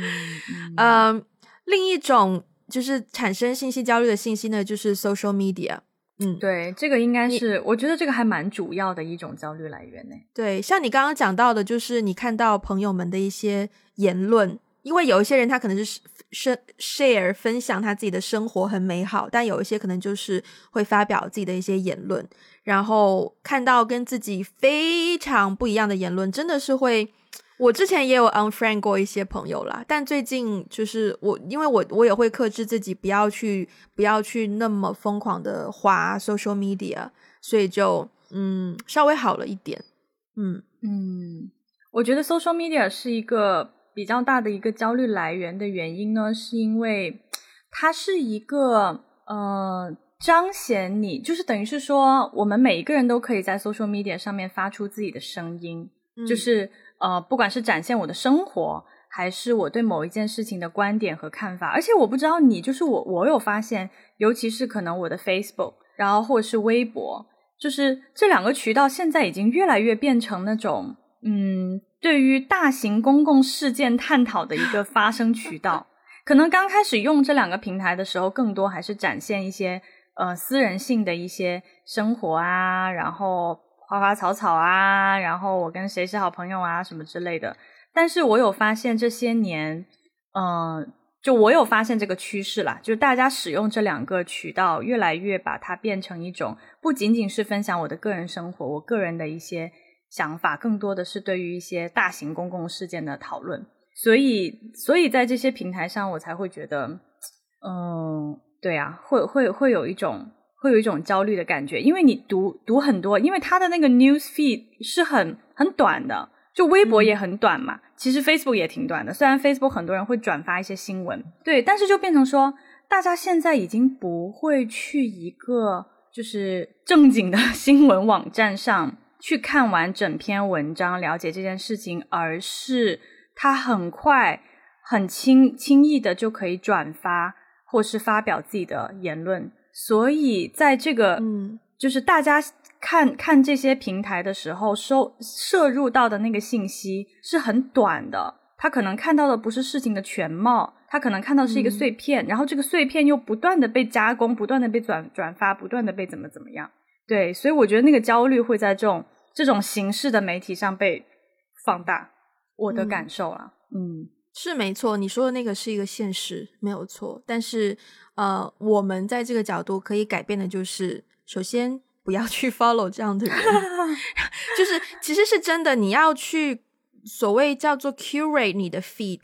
嗯，另一种就是产生信息焦虑的信息呢，就是 social media。嗯，对，这个应该是，我觉得这个还蛮主要的一种焦虑来源呢。对，像你刚刚讲到的，就是你看到朋友们的一些言论，因为有一些人他可能是生 share 分享他自己的生活很美好，但有一些可能就是会发表自己的一些言论，然后看到跟自己非常不一样的言论，真的是会。我之前也有 unfriend 过一些朋友啦，但最近就是我，因为我我也会克制自己，不要去不要去那么疯狂的滑 social media，所以就嗯稍微好了一点。嗯嗯，我觉得 social media 是一个比较大的一个焦虑来源的原因呢，是因为它是一个呃彰显你，就是等于是说我们每一个人都可以在 social media 上面发出自己的声音，就是。呃，不管是展现我的生活，还是我对某一件事情的观点和看法，而且我不知道你，就是我，我有发现，尤其是可能我的 Facebook，然后或者是微博，就是这两个渠道现在已经越来越变成那种，嗯，对于大型公共事件探讨的一个发声渠道。可能刚开始用这两个平台的时候，更多还是展现一些呃私人性的一些生活啊，然后。花花草草啊，然后我跟谁是好朋友啊，什么之类的。但是我有发现这些年，嗯，就我有发现这个趋势啦，就是大家使用这两个渠道，越来越把它变成一种不仅仅是分享我的个人生活，我个人的一些想法，更多的是对于一些大型公共事件的讨论。所以，所以在这些平台上，我才会觉得，嗯，对啊，会会会有一种会有一种焦虑的感觉，因为你读读很多，因为它的那个 news feed 是很很短的。就微博也很短嘛，其实 Facebook 也挺短的。虽然 Facebook 很多人会转发一些新闻，对，但是就变成说，大家现在已经不会去一个就是正经的新闻网站上去看完整篇文章，了解这件事情，而是他很快、很轻轻易的就可以转发或是发表自己的言论。所以在这个，嗯，就是大家。看看这些平台的时候，收摄入到的那个信息是很短的，他可能看到的不是事情的全貌，他可能看到是一个碎片，然后这个碎片又不断的被加工，不断的被转转发，不断的被怎么怎么样。对，所以我觉得那个焦虑会在这种这种形式的媒体上被放大。我的感受啊，嗯，是没错，你说的那个是一个现实，没有错。但是呃，我们在这个角度可以改变的就是，首先。不要去 <laughs> follow 这样的人，<laughs> 就是其实是真的，你要去所谓叫做 curate 你的 feed。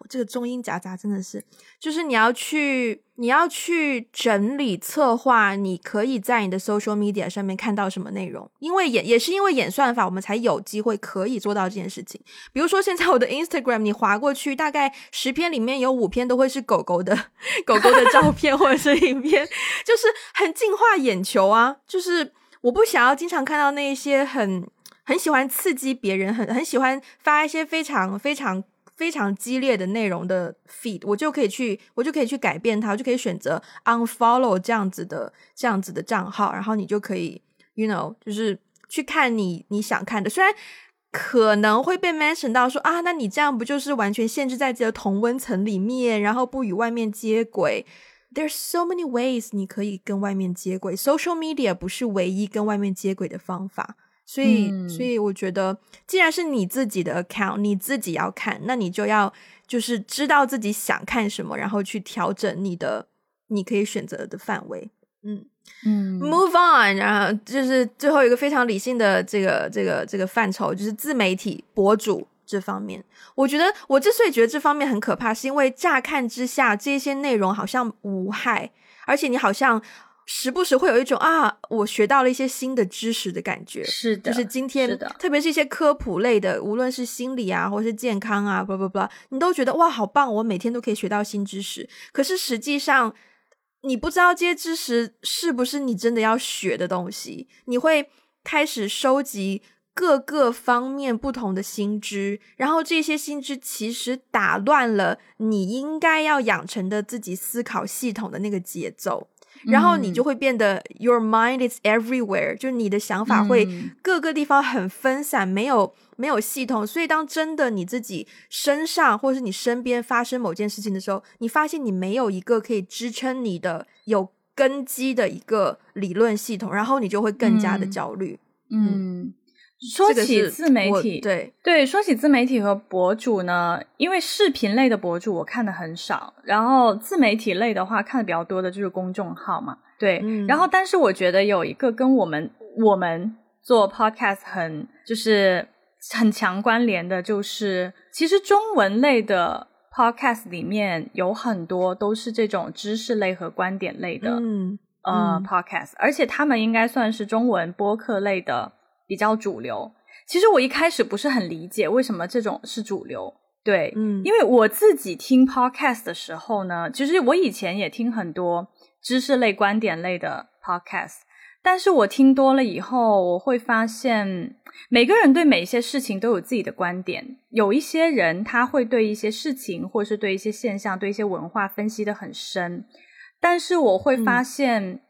我这个中英夹杂真的是，就是你要去，你要去整理策划，你可以在你的 social media 上面看到什么内容，因为演也是因为演算法，我们才有机会可以做到这件事情。比如说现在我的 Instagram，你划过去，大概十篇里面有五篇都会是狗狗的 <laughs> 狗狗的照片或者是影片，就是很净化眼球啊。就是我不想要经常看到那些很很喜欢刺激别人，很很喜欢发一些非常非常。非常激烈的内容的 feed，我就可以去，我就可以去改变它，我就可以选择 unfollow 这样子的这样子的账号，然后你就可以，you know，就是去看你你想看的。虽然可能会被 mention 到说啊，那你这样不就是完全限制在这个同温层里面，然后不与外面接轨？There's so many ways 你可以跟外面接轨，social media 不是唯一跟外面接轨的方法。所以，所以我觉得，既然是你自己的 account，你自己要看，那你就要就是知道自己想看什么，然后去调整你的你可以选择的范围。嗯嗯，move on，然后就是最后一个非常理性的这个这个这个范畴，就是自媒体博主这方面。我觉得我之所以觉得这方面很可怕，是因为乍看之下这些内容好像无害，而且你好像。时不时会有一种啊，我学到了一些新的知识的感觉。是的，就是今天，特别是一些科普类的，无论是心理啊，或是健康啊，不不不，你都觉得哇，好棒！我每天都可以学到新知识。可是实际上，你不知道这些知识是不是你真的要学的东西。你会开始收集各个方面不同的新知，然后这些新知其实打乱了你应该要养成的自己思考系统的那个节奏。然后你就会变得，your mind is everywhere，就是你的想法会各个地方很分散，没有没有系统。所以当真的你自己身上或者是你身边发生某件事情的时候，你发现你没有一个可以支撑你的有根基的一个理论系统，然后你就会更加的焦虑。嗯。说起自媒体，对对，说起自媒体和博主呢，因为视频类的博主我看的很少，然后自媒体类的话看的比较多的就是公众号嘛，对，然后但是我觉得有一个跟我们我们做 podcast 很就是很强关联的，就是其实中文类的 podcast 里面有很多都是这种知识类和观点类的，嗯呃 podcast，而且他们应该算是中文播客类的。比较主流，其实我一开始不是很理解为什么这种是主流，对，嗯，因为我自己听 podcast 的时候呢，其实我以前也听很多知识类、观点类的 podcast，但是我听多了以后，我会发现每个人对每一些事情都有自己的观点，有一些人他会对一些事情或是对一些现象、对一些文化分析的很深，但是我会发现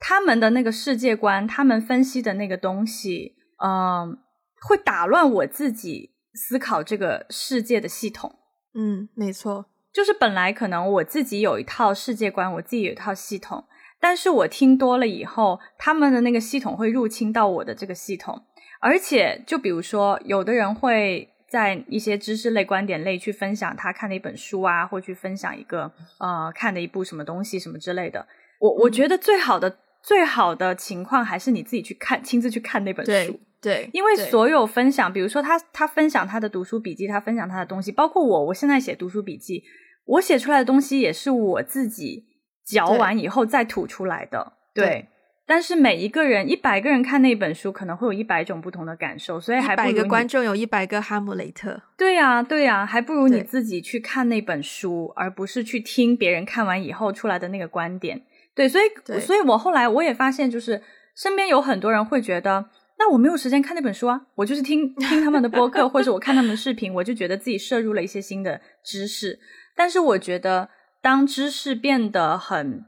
他们的那个世界观，他们分析的那个东西。嗯，会打乱我自己思考这个世界的系统。嗯，没错，就是本来可能我自己有一套世界观，我自己有一套系统，但是我听多了以后，他们的那个系统会入侵到我的这个系统，而且就比如说，有的人会在一些知识类、观点类去分享他看的一本书啊，或去分享一个呃看的一部什么东西什么之类的。我我觉得最好的最好的情况还是你自己去看，亲自去看那本书。对，因为所有分享，比如说他他分享他的读书笔记，他分享他的东西，包括我，我现在写读书笔记，我写出来的东西也是我自己嚼完以后再吐出来的。对，但是每一个人一百个人看那本书，可能会有一百种不同的感受，所以还百个观众有一百个哈姆雷特。对呀，对呀，还不如你自己去看那本书，而不是去听别人看完以后出来的那个观点。对，所以，所以我后来我也发现，就是身边有很多人会觉得。那我没有时间看那本书啊，我就是听听他们的播客，<laughs> 或者我看他们的视频，我就觉得自己摄入了一些新的知识。但是我觉得，当知识变得很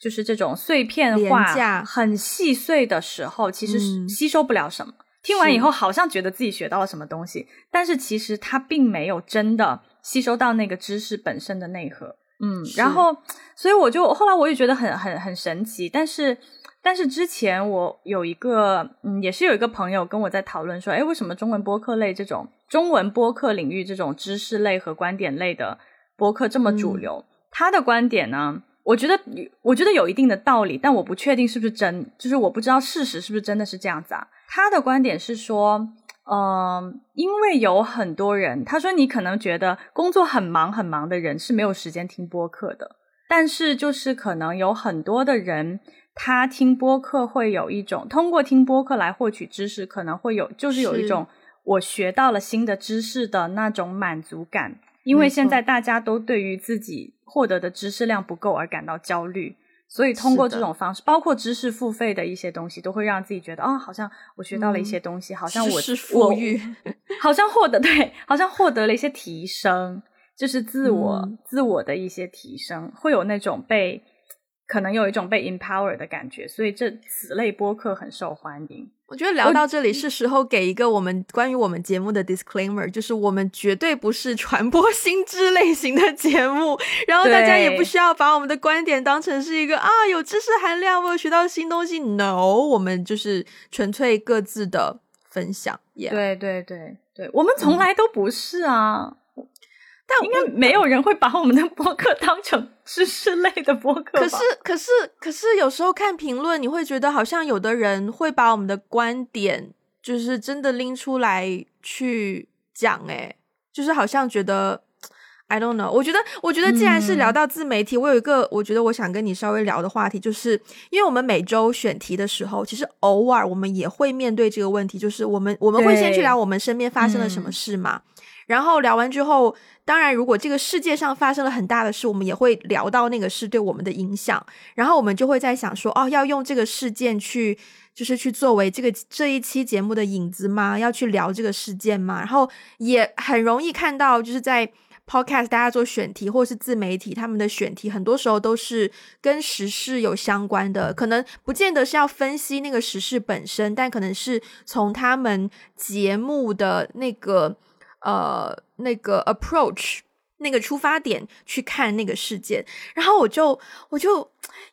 就是这种碎片化、很细碎的时候，其实吸收不了什么。听完以后，好像觉得自己学到了什么东西，但是其实它并没有真的吸收到那个知识本身的内核。嗯，然后，所以我就后来我也觉得很很很神奇，但是。但是之前我有一个，嗯，也是有一个朋友跟我在讨论说，哎，为什么中文播客类这种中文播客领域这种知识类和观点类的播客这么主流？他的观点呢，我觉得我觉得有一定的道理，但我不确定是不是真，就是我不知道事实是不是真的是这样子啊？他的观点是说，嗯，因为有很多人，他说你可能觉得工作很忙很忙的人是没有时间听播客的，但是就是可能有很多的人。他听播客会有一种通过听播客来获取知识，可能会有就是有一种我学到了新的知识的那种满足感。因为现在大家都对于自己获得的知识量不够而感到焦虑，所以通过这种方式，包括知识付费的一些东西，都会让自己觉得哦，好像我学到了一些东西，好像我是富裕，好像获得 <laughs> 对，好像获得了一些提升，就是自我自我的一些提升，会有那种被。可能有一种被 empower 的感觉，所以这此类播客很受欢迎。我觉得聊到这里是时候给一个我们关于我们节目的 disclaimer，就是我们绝对不是传播 <laughs> 新知类型的节目，然后大家也不需要把我们的观点当成是一个啊有知识含量，我有学到新东西。No，我们就是纯粹各自的分享。对对对对，我们从来都不是啊。但应该没有人会把我们的播客当成 <laughs> 知识类的播客。可是，可是，可是，有时候看评论，你会觉得好像有的人会把我们的观点，就是真的拎出来去讲。哎，就是好像觉得，I don't know。我觉得，我觉得，既然是聊到自媒体，我有一个我觉得我想跟你稍微聊的话题，就是因为我们每周选题的时候，其实偶尔我们也会面对这个问题，就是我们我们会先去聊我们身边发生了什么事嘛。然后聊完之后，当然，如果这个世界上发生了很大的事，我们也会聊到那个事对我们的影响。然后我们就会在想说，哦，要用这个事件去，就是去作为这个这一期节目的影子吗？要去聊这个事件吗？然后也很容易看到，就是在 podcast 大家做选题或是自媒体，他们的选题很多时候都是跟时事有相关的，可能不见得是要分析那个时事本身，但可能是从他们节目的那个。呃，那个 approach 那个出发点去看那个事件，然后我就我就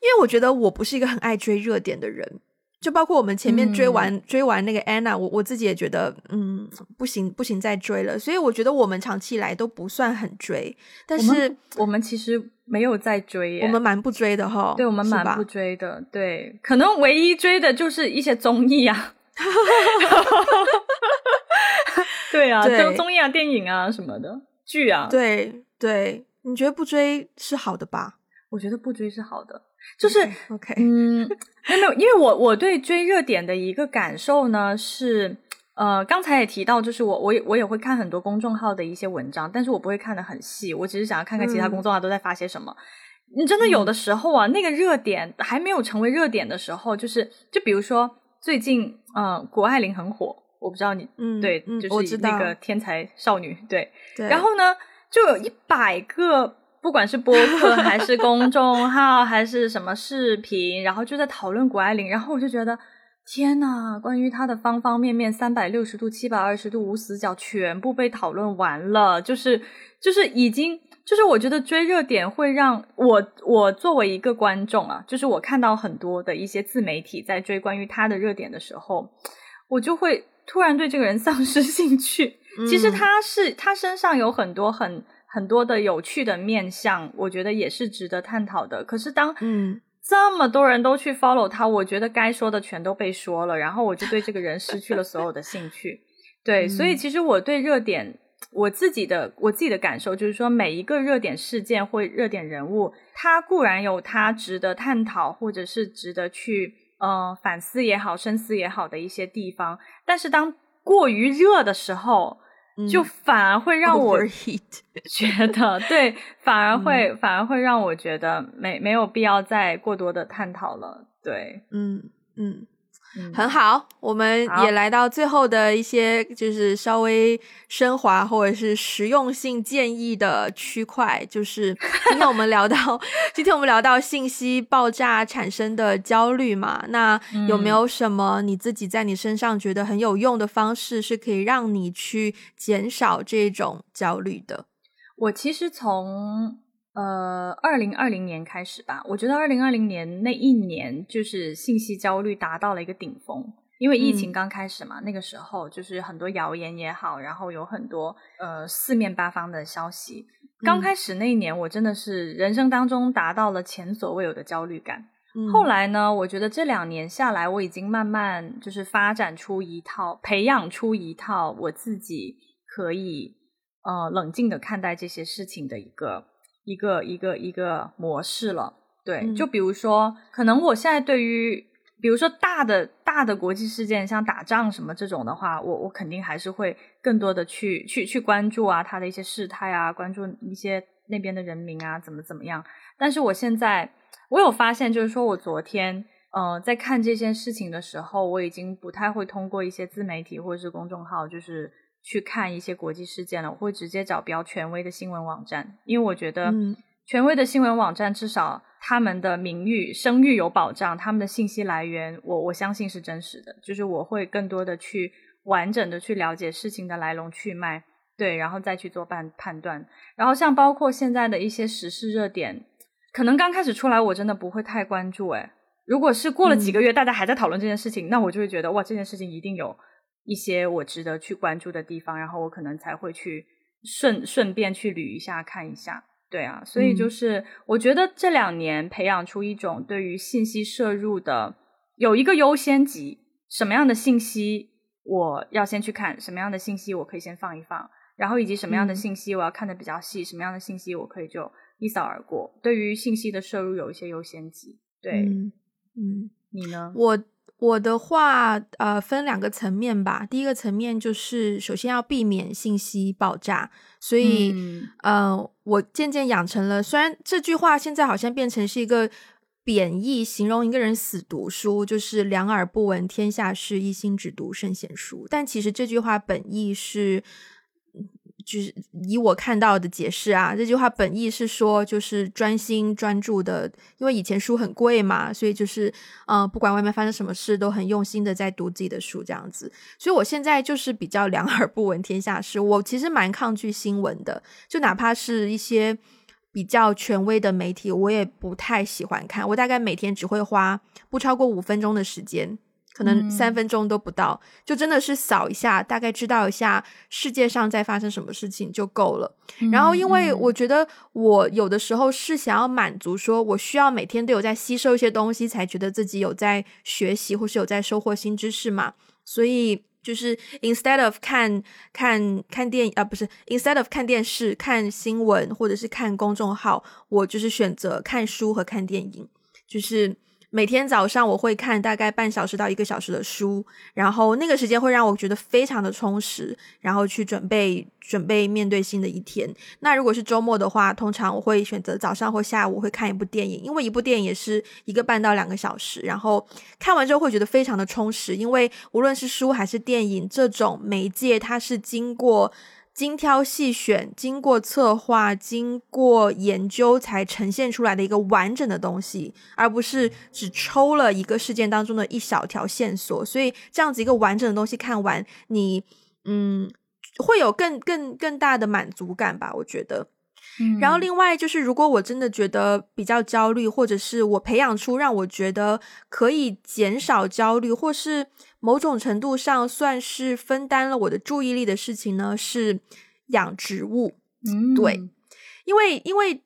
因为我觉得我不是一个很爱追热点的人，就包括我们前面追完追完那个 Anna，我我自己也觉得嗯不行不行再追了，所以我觉得我们长期以来都不算很追，但是我们其实没有在追，我们蛮不追的哈，对我们蛮不追的，对，可能唯一追的就是一些综艺啊。<laughs> 对啊，就综艺啊、电影啊什么的剧啊。对对，你觉得不追是好的吧？我觉得不追是好的，就是 OK。嗯，没有，因为我我对追热点的一个感受呢是，呃，刚才也提到，就是我我也我也会看很多公众号的一些文章，但是我不会看的很细，我只是想要看看其他公众号都在发些什么。你真的有的时候啊，那个热点还没有成为热点的时候，就是就比如说最近，嗯，谷爱凌很火。我不知道你，嗯，对，就是那个天才少女，对，然后呢，就有一百个，不管是播客 <laughs> 还是公众号还是什么视频，然后就在讨论谷爱凌，然后我就觉得，天呐，关于她的方方面面，三百六十度、七百二十度无死角，全部被讨论完了，就是就是已经，就是我觉得追热点会让我，我作为一个观众啊，就是我看到很多的一些自媒体在追关于他的热点的时候，我就会。突然对这个人丧失兴趣，其实他是他身上有很多很很多的有趣的面相，我觉得也是值得探讨的。可是当嗯这么多人都去 follow 他，我觉得该说的全都被说了，然后我就对这个人失去了所有的兴趣。对，所以其实我对热点，我自己的我自己的感受就是说，每一个热点事件或热点人物，他固然有他值得探讨或者是值得去呃反思也好、深思也好的一些地方，但是当过于热的时候，就反而会让我 <laughs> 觉得，对，<laughs> 反而会反而会让我觉得没没有必要再过多的探讨了。对，嗯嗯。很好，我们也来到最后的一些就是稍微升华或者是实用性建议的区块，就是今天我们聊到，<laughs> 今天我们聊到信息爆炸产生的焦虑嘛，那有没有什么你自己在你身上觉得很有用的方式，是可以让你去减少这种焦虑的？我其实从。呃，二零二零年开始吧，我觉得二零二零年那一年就是信息焦虑达到了一个顶峰，因为疫情刚开始嘛，那个时候就是很多谣言也好，然后有很多呃四面八方的消息。刚开始那一年，我真的是人生当中达到了前所未有的焦虑感。后来呢，我觉得这两年下来，我已经慢慢就是发展出一套，培养出一套我自己可以呃冷静的看待这些事情的一个。一个一个一个模式了，对，就比如说，可能我现在对于，比如说大的大的国际事件，像打仗什么这种的话，我我肯定还是会更多的去去去关注啊，它的一些事态啊，关注一些那边的人民啊，怎么怎么样。但是我现在，我有发现，就是说我昨天，呃，在看这件事情的时候，我已经不太会通过一些自媒体或者是公众号，就是。去看一些国际事件了，我会直接找比较权威的新闻网站，因为我觉得权威的新闻网站至少他们的名誉声誉有保障，他们的信息来源我我相信是真实的，就是我会更多的去完整的去了解事情的来龙去脉，对，然后再去做判判断。然后像包括现在的一些时事热点，可能刚开始出来我真的不会太关注，诶，如果是过了几个月大家还在讨论这件事情，那我就会觉得哇，这件事情一定有。一些我值得去关注的地方，然后我可能才会去顺顺便去捋一下看一下，对啊，所以就是我觉得这两年培养出一种对于信息摄入的有一个优先级，什么样的信息我要先去看，什么样的信息我可以先放一放，然后以及什么样的信息我要看的比较细，什么样的信息我可以就一扫而过。对于信息的摄入有一些优先级，对，嗯，你呢？我。我的话，呃，分两个层面吧。第一个层面就是，首先要避免信息爆炸，所以，呃，我渐渐养成了。虽然这句话现在好像变成是一个贬义，形容一个人死读书，就是两耳不闻天下事，一心只读圣贤书。但其实这句话本意是。就是以我看到的解释啊，这句话本意是说，就是专心专注的，因为以前书很贵嘛，所以就是，呃，不管外面发生什么事，都很用心的在读自己的书这样子。所以我现在就是比较两耳不闻天下事，我其实蛮抗拒新闻的，就哪怕是一些比较权威的媒体，我也不太喜欢看。我大概每天只会花不超过五分钟的时间。可能三分钟都不到，就真的是扫一下，大概知道一下世界上在发生什么事情就够了。然后，因为我觉得我有的时候是想要满足，说我需要每天都有在吸收一些东西，才觉得自己有在学习或是有在收获新知识嘛。所以就是 instead of 看看看电影啊，不是 instead of 看电视、看新闻或者是看公众号，我就是选择看书和看电影，就是。每天早上我会看大概半小时到一个小时的书，然后那个时间会让我觉得非常的充实，然后去准备准备面对新的一天。那如果是周末的话，通常我会选择早上或下午会看一部电影，因为一部电影也是一个半到两个小时，然后看完之后会觉得非常的充实，因为无论是书还是电影这种媒介，它是经过。精挑细选，经过策划、经过研究才呈现出来的一个完整的东西，而不是只抽了一个事件当中的一小条线索。所以这样子一个完整的东西看完，你嗯会有更更更大的满足感吧？我觉得。然后另外就是，如果我真的觉得比较焦虑，或者是我培养出让我觉得可以减少焦虑，或是某种程度上算是分担了我的注意力的事情呢，是养植物。嗯，对，因为因为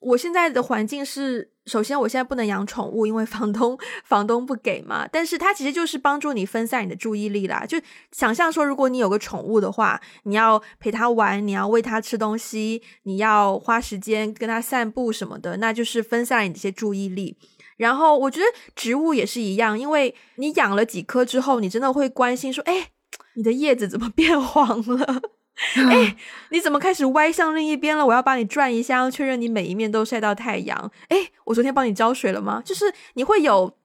我现在的环境是。首先，我现在不能养宠物，因为房东房东不给嘛。但是它其实就是帮助你分散你的注意力啦。就想象说，如果你有个宠物的话，你要陪它玩，你要喂它吃东西，你要花时间跟它散步什么的，那就是分散你这些注意力。然后我觉得植物也是一样，因为你养了几棵之后，你真的会关心说，哎，你的叶子怎么变黄了？哎，你怎么开始歪向另一边了？我要把你转一下，确认你每一面都晒到太阳。哎，我昨天帮你浇水了吗？就是你会有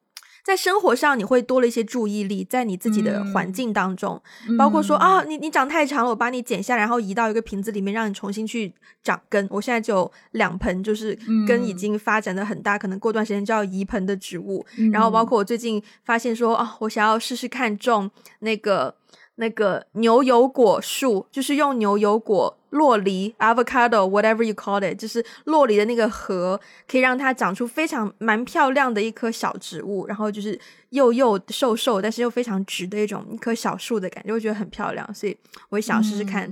在生活上，你会多了一些注意力在你自己的环境当中，包括说啊，你你长太长了，我把你剪下，然后移到一个瓶子里面，让你重新去长根。我现在就有两盆，就是根已经发展的很大，可能过段时间就要移盆的植物。然后包括我最近发现说啊，我想要试试看种那个。那个牛油果树，就是用牛油果、洛梨 （avocado） whatever you call it，就是洛梨的那个核，可以让它长出非常蛮漂亮的一棵小植物，然后就是又又瘦瘦，但是又非常直的一种一棵小树的感觉，我觉得很漂亮，所以我也想试试看。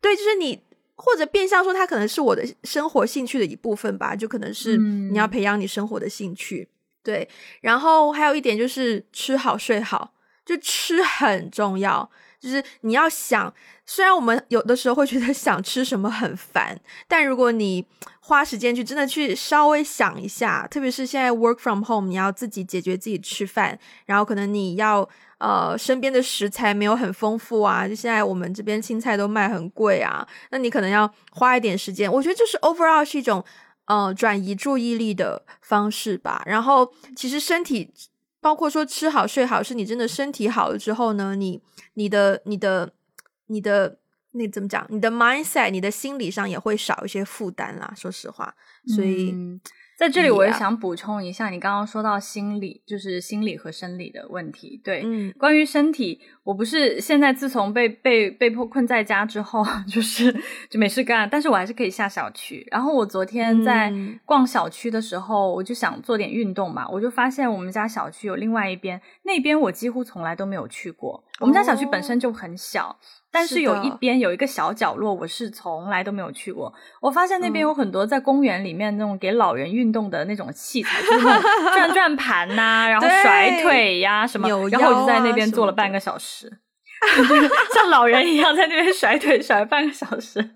对，就是你或者变相说，它可能是我的生活兴趣的一部分吧，就可能是你要培养你生活的兴趣。对，然后还有一点就是吃好睡好。就吃很重要，就是你要想，虽然我们有的时候会觉得想吃什么很烦，但如果你花时间去真的去稍微想一下，特别是现在 work from home，你要自己解决自己吃饭，然后可能你要呃身边的食材没有很丰富啊，就现在我们这边青菜都卖很贵啊，那你可能要花一点时间。我觉得就是 overall 是一种呃转移注意力的方式吧。然后其实身体。包括说吃好睡好，是你真的身体好了之后呢，你你的你的你的那怎么讲？你的 mindset，你的心理上也会少一些负担啦。说实话，所以。在这里，我也想补充一下，你刚刚说到心理，就是心理和生理的问题。对，嗯，关于身体，我不是现在自从被被被迫困在家之后，<laughs> 就是就没事干，但是我还是可以下小区。然后我昨天在逛小区的时候，我就想做点运动嘛，我就发现我们家小区有另外一边，那边我几乎从来都没有去过。我们家小区本身就很小。但是有一边有一个小角落，我是从来都没有去过。我发现那边有很多在公园里面那种给老人运动的那种器材，就是那种转转盘呐，然后甩腿呀什么。然后我就在那边坐了半个小时，<laughs> 像老人一样在那边甩腿甩半个小时。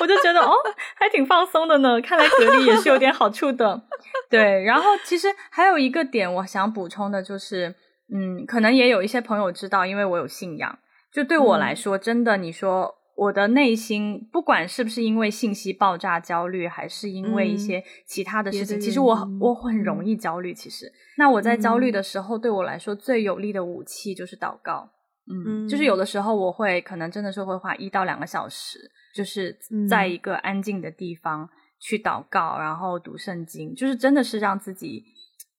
我就觉得哦，还挺放松的呢。看来隔离也是有点好处的。<laughs> 对，然后其实还有一个点我想补充的就是，嗯，可能也有一些朋友知道，因为我有信仰。就对我来说，真的，你说我的内心，不管是不是因为信息爆炸焦虑，还是因为一些其他的事情，其实我我很容易焦虑。其实，那我在焦虑的时候，对我来说最有力的武器就是祷告。嗯，就是有的时候我会可能真的是会花一到两个小时，就是在一个安静的地方去祷告，然后读圣经，就是真的是让自己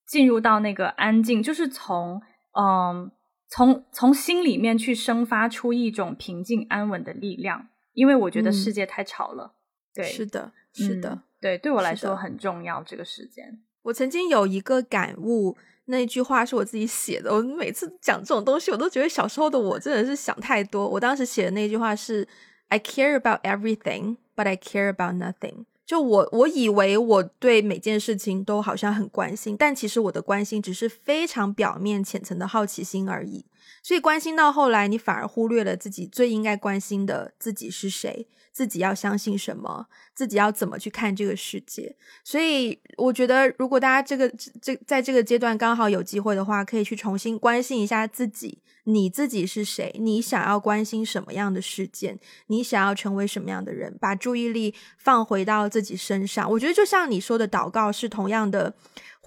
进入到那个安静，就是从嗯。从从心里面去生发出一种平静安稳的力量，因为我觉得世界太吵了。对，是的，是的，对，对我来说很重要。这个时间，我曾经有一个感悟，那句话是我自己写的。我每次讲这种东西，我都觉得小时候的我真的是想太多。我当时写的那句话是：“I care about everything, but I care about nothing。”就我我以为我对每件事情都好像很关心，但其实我的关心只是非常表面、浅层的好奇心而已。所以关心到后来，你反而忽略了自己最应该关心的自己是谁。自己要相信什么？自己要怎么去看这个世界？所以我觉得，如果大家这个这在这个阶段刚好有机会的话，可以去重新关心一下自己。你自己是谁？你想要关心什么样的事件？你想要成为什么样的人？把注意力放回到自己身上。我觉得，就像你说的，祷告是同样的，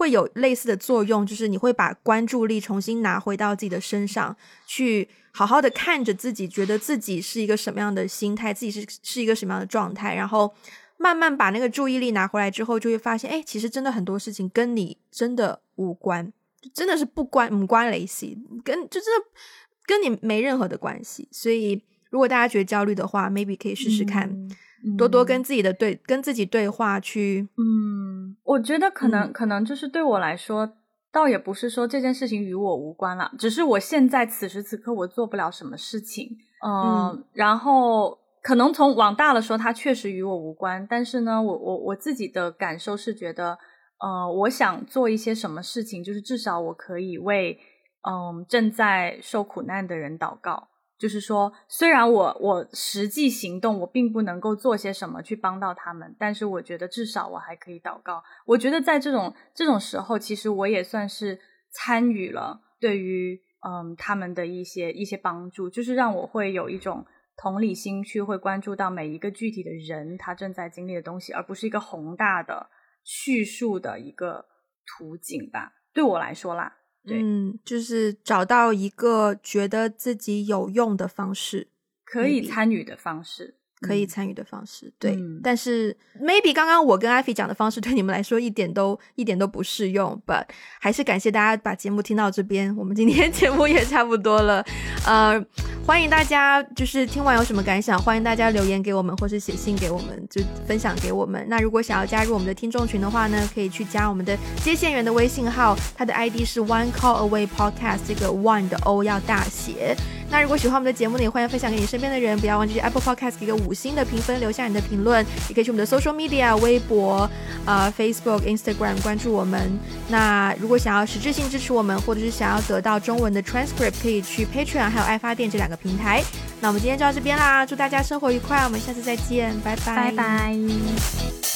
会有类似的作用，就是你会把关注力重新拿回到自己的身上去。好好的看着自己，觉得自己是一个什么样的心态，自己是是一个什么样的状态，然后慢慢把那个注意力拿回来之后，就会发现，哎，其实真的很多事情跟你真的无关，真的是不关无关联系，跟就真的跟你没任何的关系。所以，如果大家觉得焦虑的话，maybe 可以试试看多多跟自己的对跟自己对话去。嗯，我觉得可能、嗯可能就是对我来说，倒也不是说这件事情与我无关了，只是我现在此时此刻我做不了什么事情。嗯，嗯然后可能从往大了说，它确实与我无关，但是呢，我我我自己的感受是觉得，呃，我想做一些什么事情，就是至少我可以为嗯正在受苦难的人祷告。就是说，虽然我我实际行动我并不能够做些什么去帮到他们，但是我觉得至少我还可以祷告。我觉得在这种这种时候，其实我也算是参与了对于嗯他们的一些一些帮助，就是让我会有一种同理心去会关注到每一个具体的人他正在经历的东西，而不是一个宏大的叙述的一个图景吧。对我来说啦，对。嗯，就是找到一个觉得自己有用的方式，可以参与的方式，嗯可以参与的方式。对，嗯但是 maybe 刚刚我跟艾菲讲的方式对你们来说一点都一点都不适用，but 还是感谢大家把节目听到这边，我们今天 <laughs> 节目也差不多了。呃，欢迎大家就是听完有什么感想，欢迎大家留言给我们，或是写信给我们，就分享给我们。那如果想要加入我们的听众群的话呢，可以去加我们的接线员的微信号，他的 ID 是 One Call Away Podcast，这个 One 的 O 要大写。那如果喜欢我们的节目呢，也欢迎分享给你身边的人，不要忘记去 Apple Podcast 给个五星的评分，留下你的评论，也可以去我们的 social media 微博、啊 Facebook、Instagram 关注我们。那如果想要实质性支持我们，或者是想要得到中文的 transcript，可以去 Patreon 还有爱发电这两个平台。那我们今天就到这边啦，祝大家生活愉快，我们下次再见，拜，拜拜。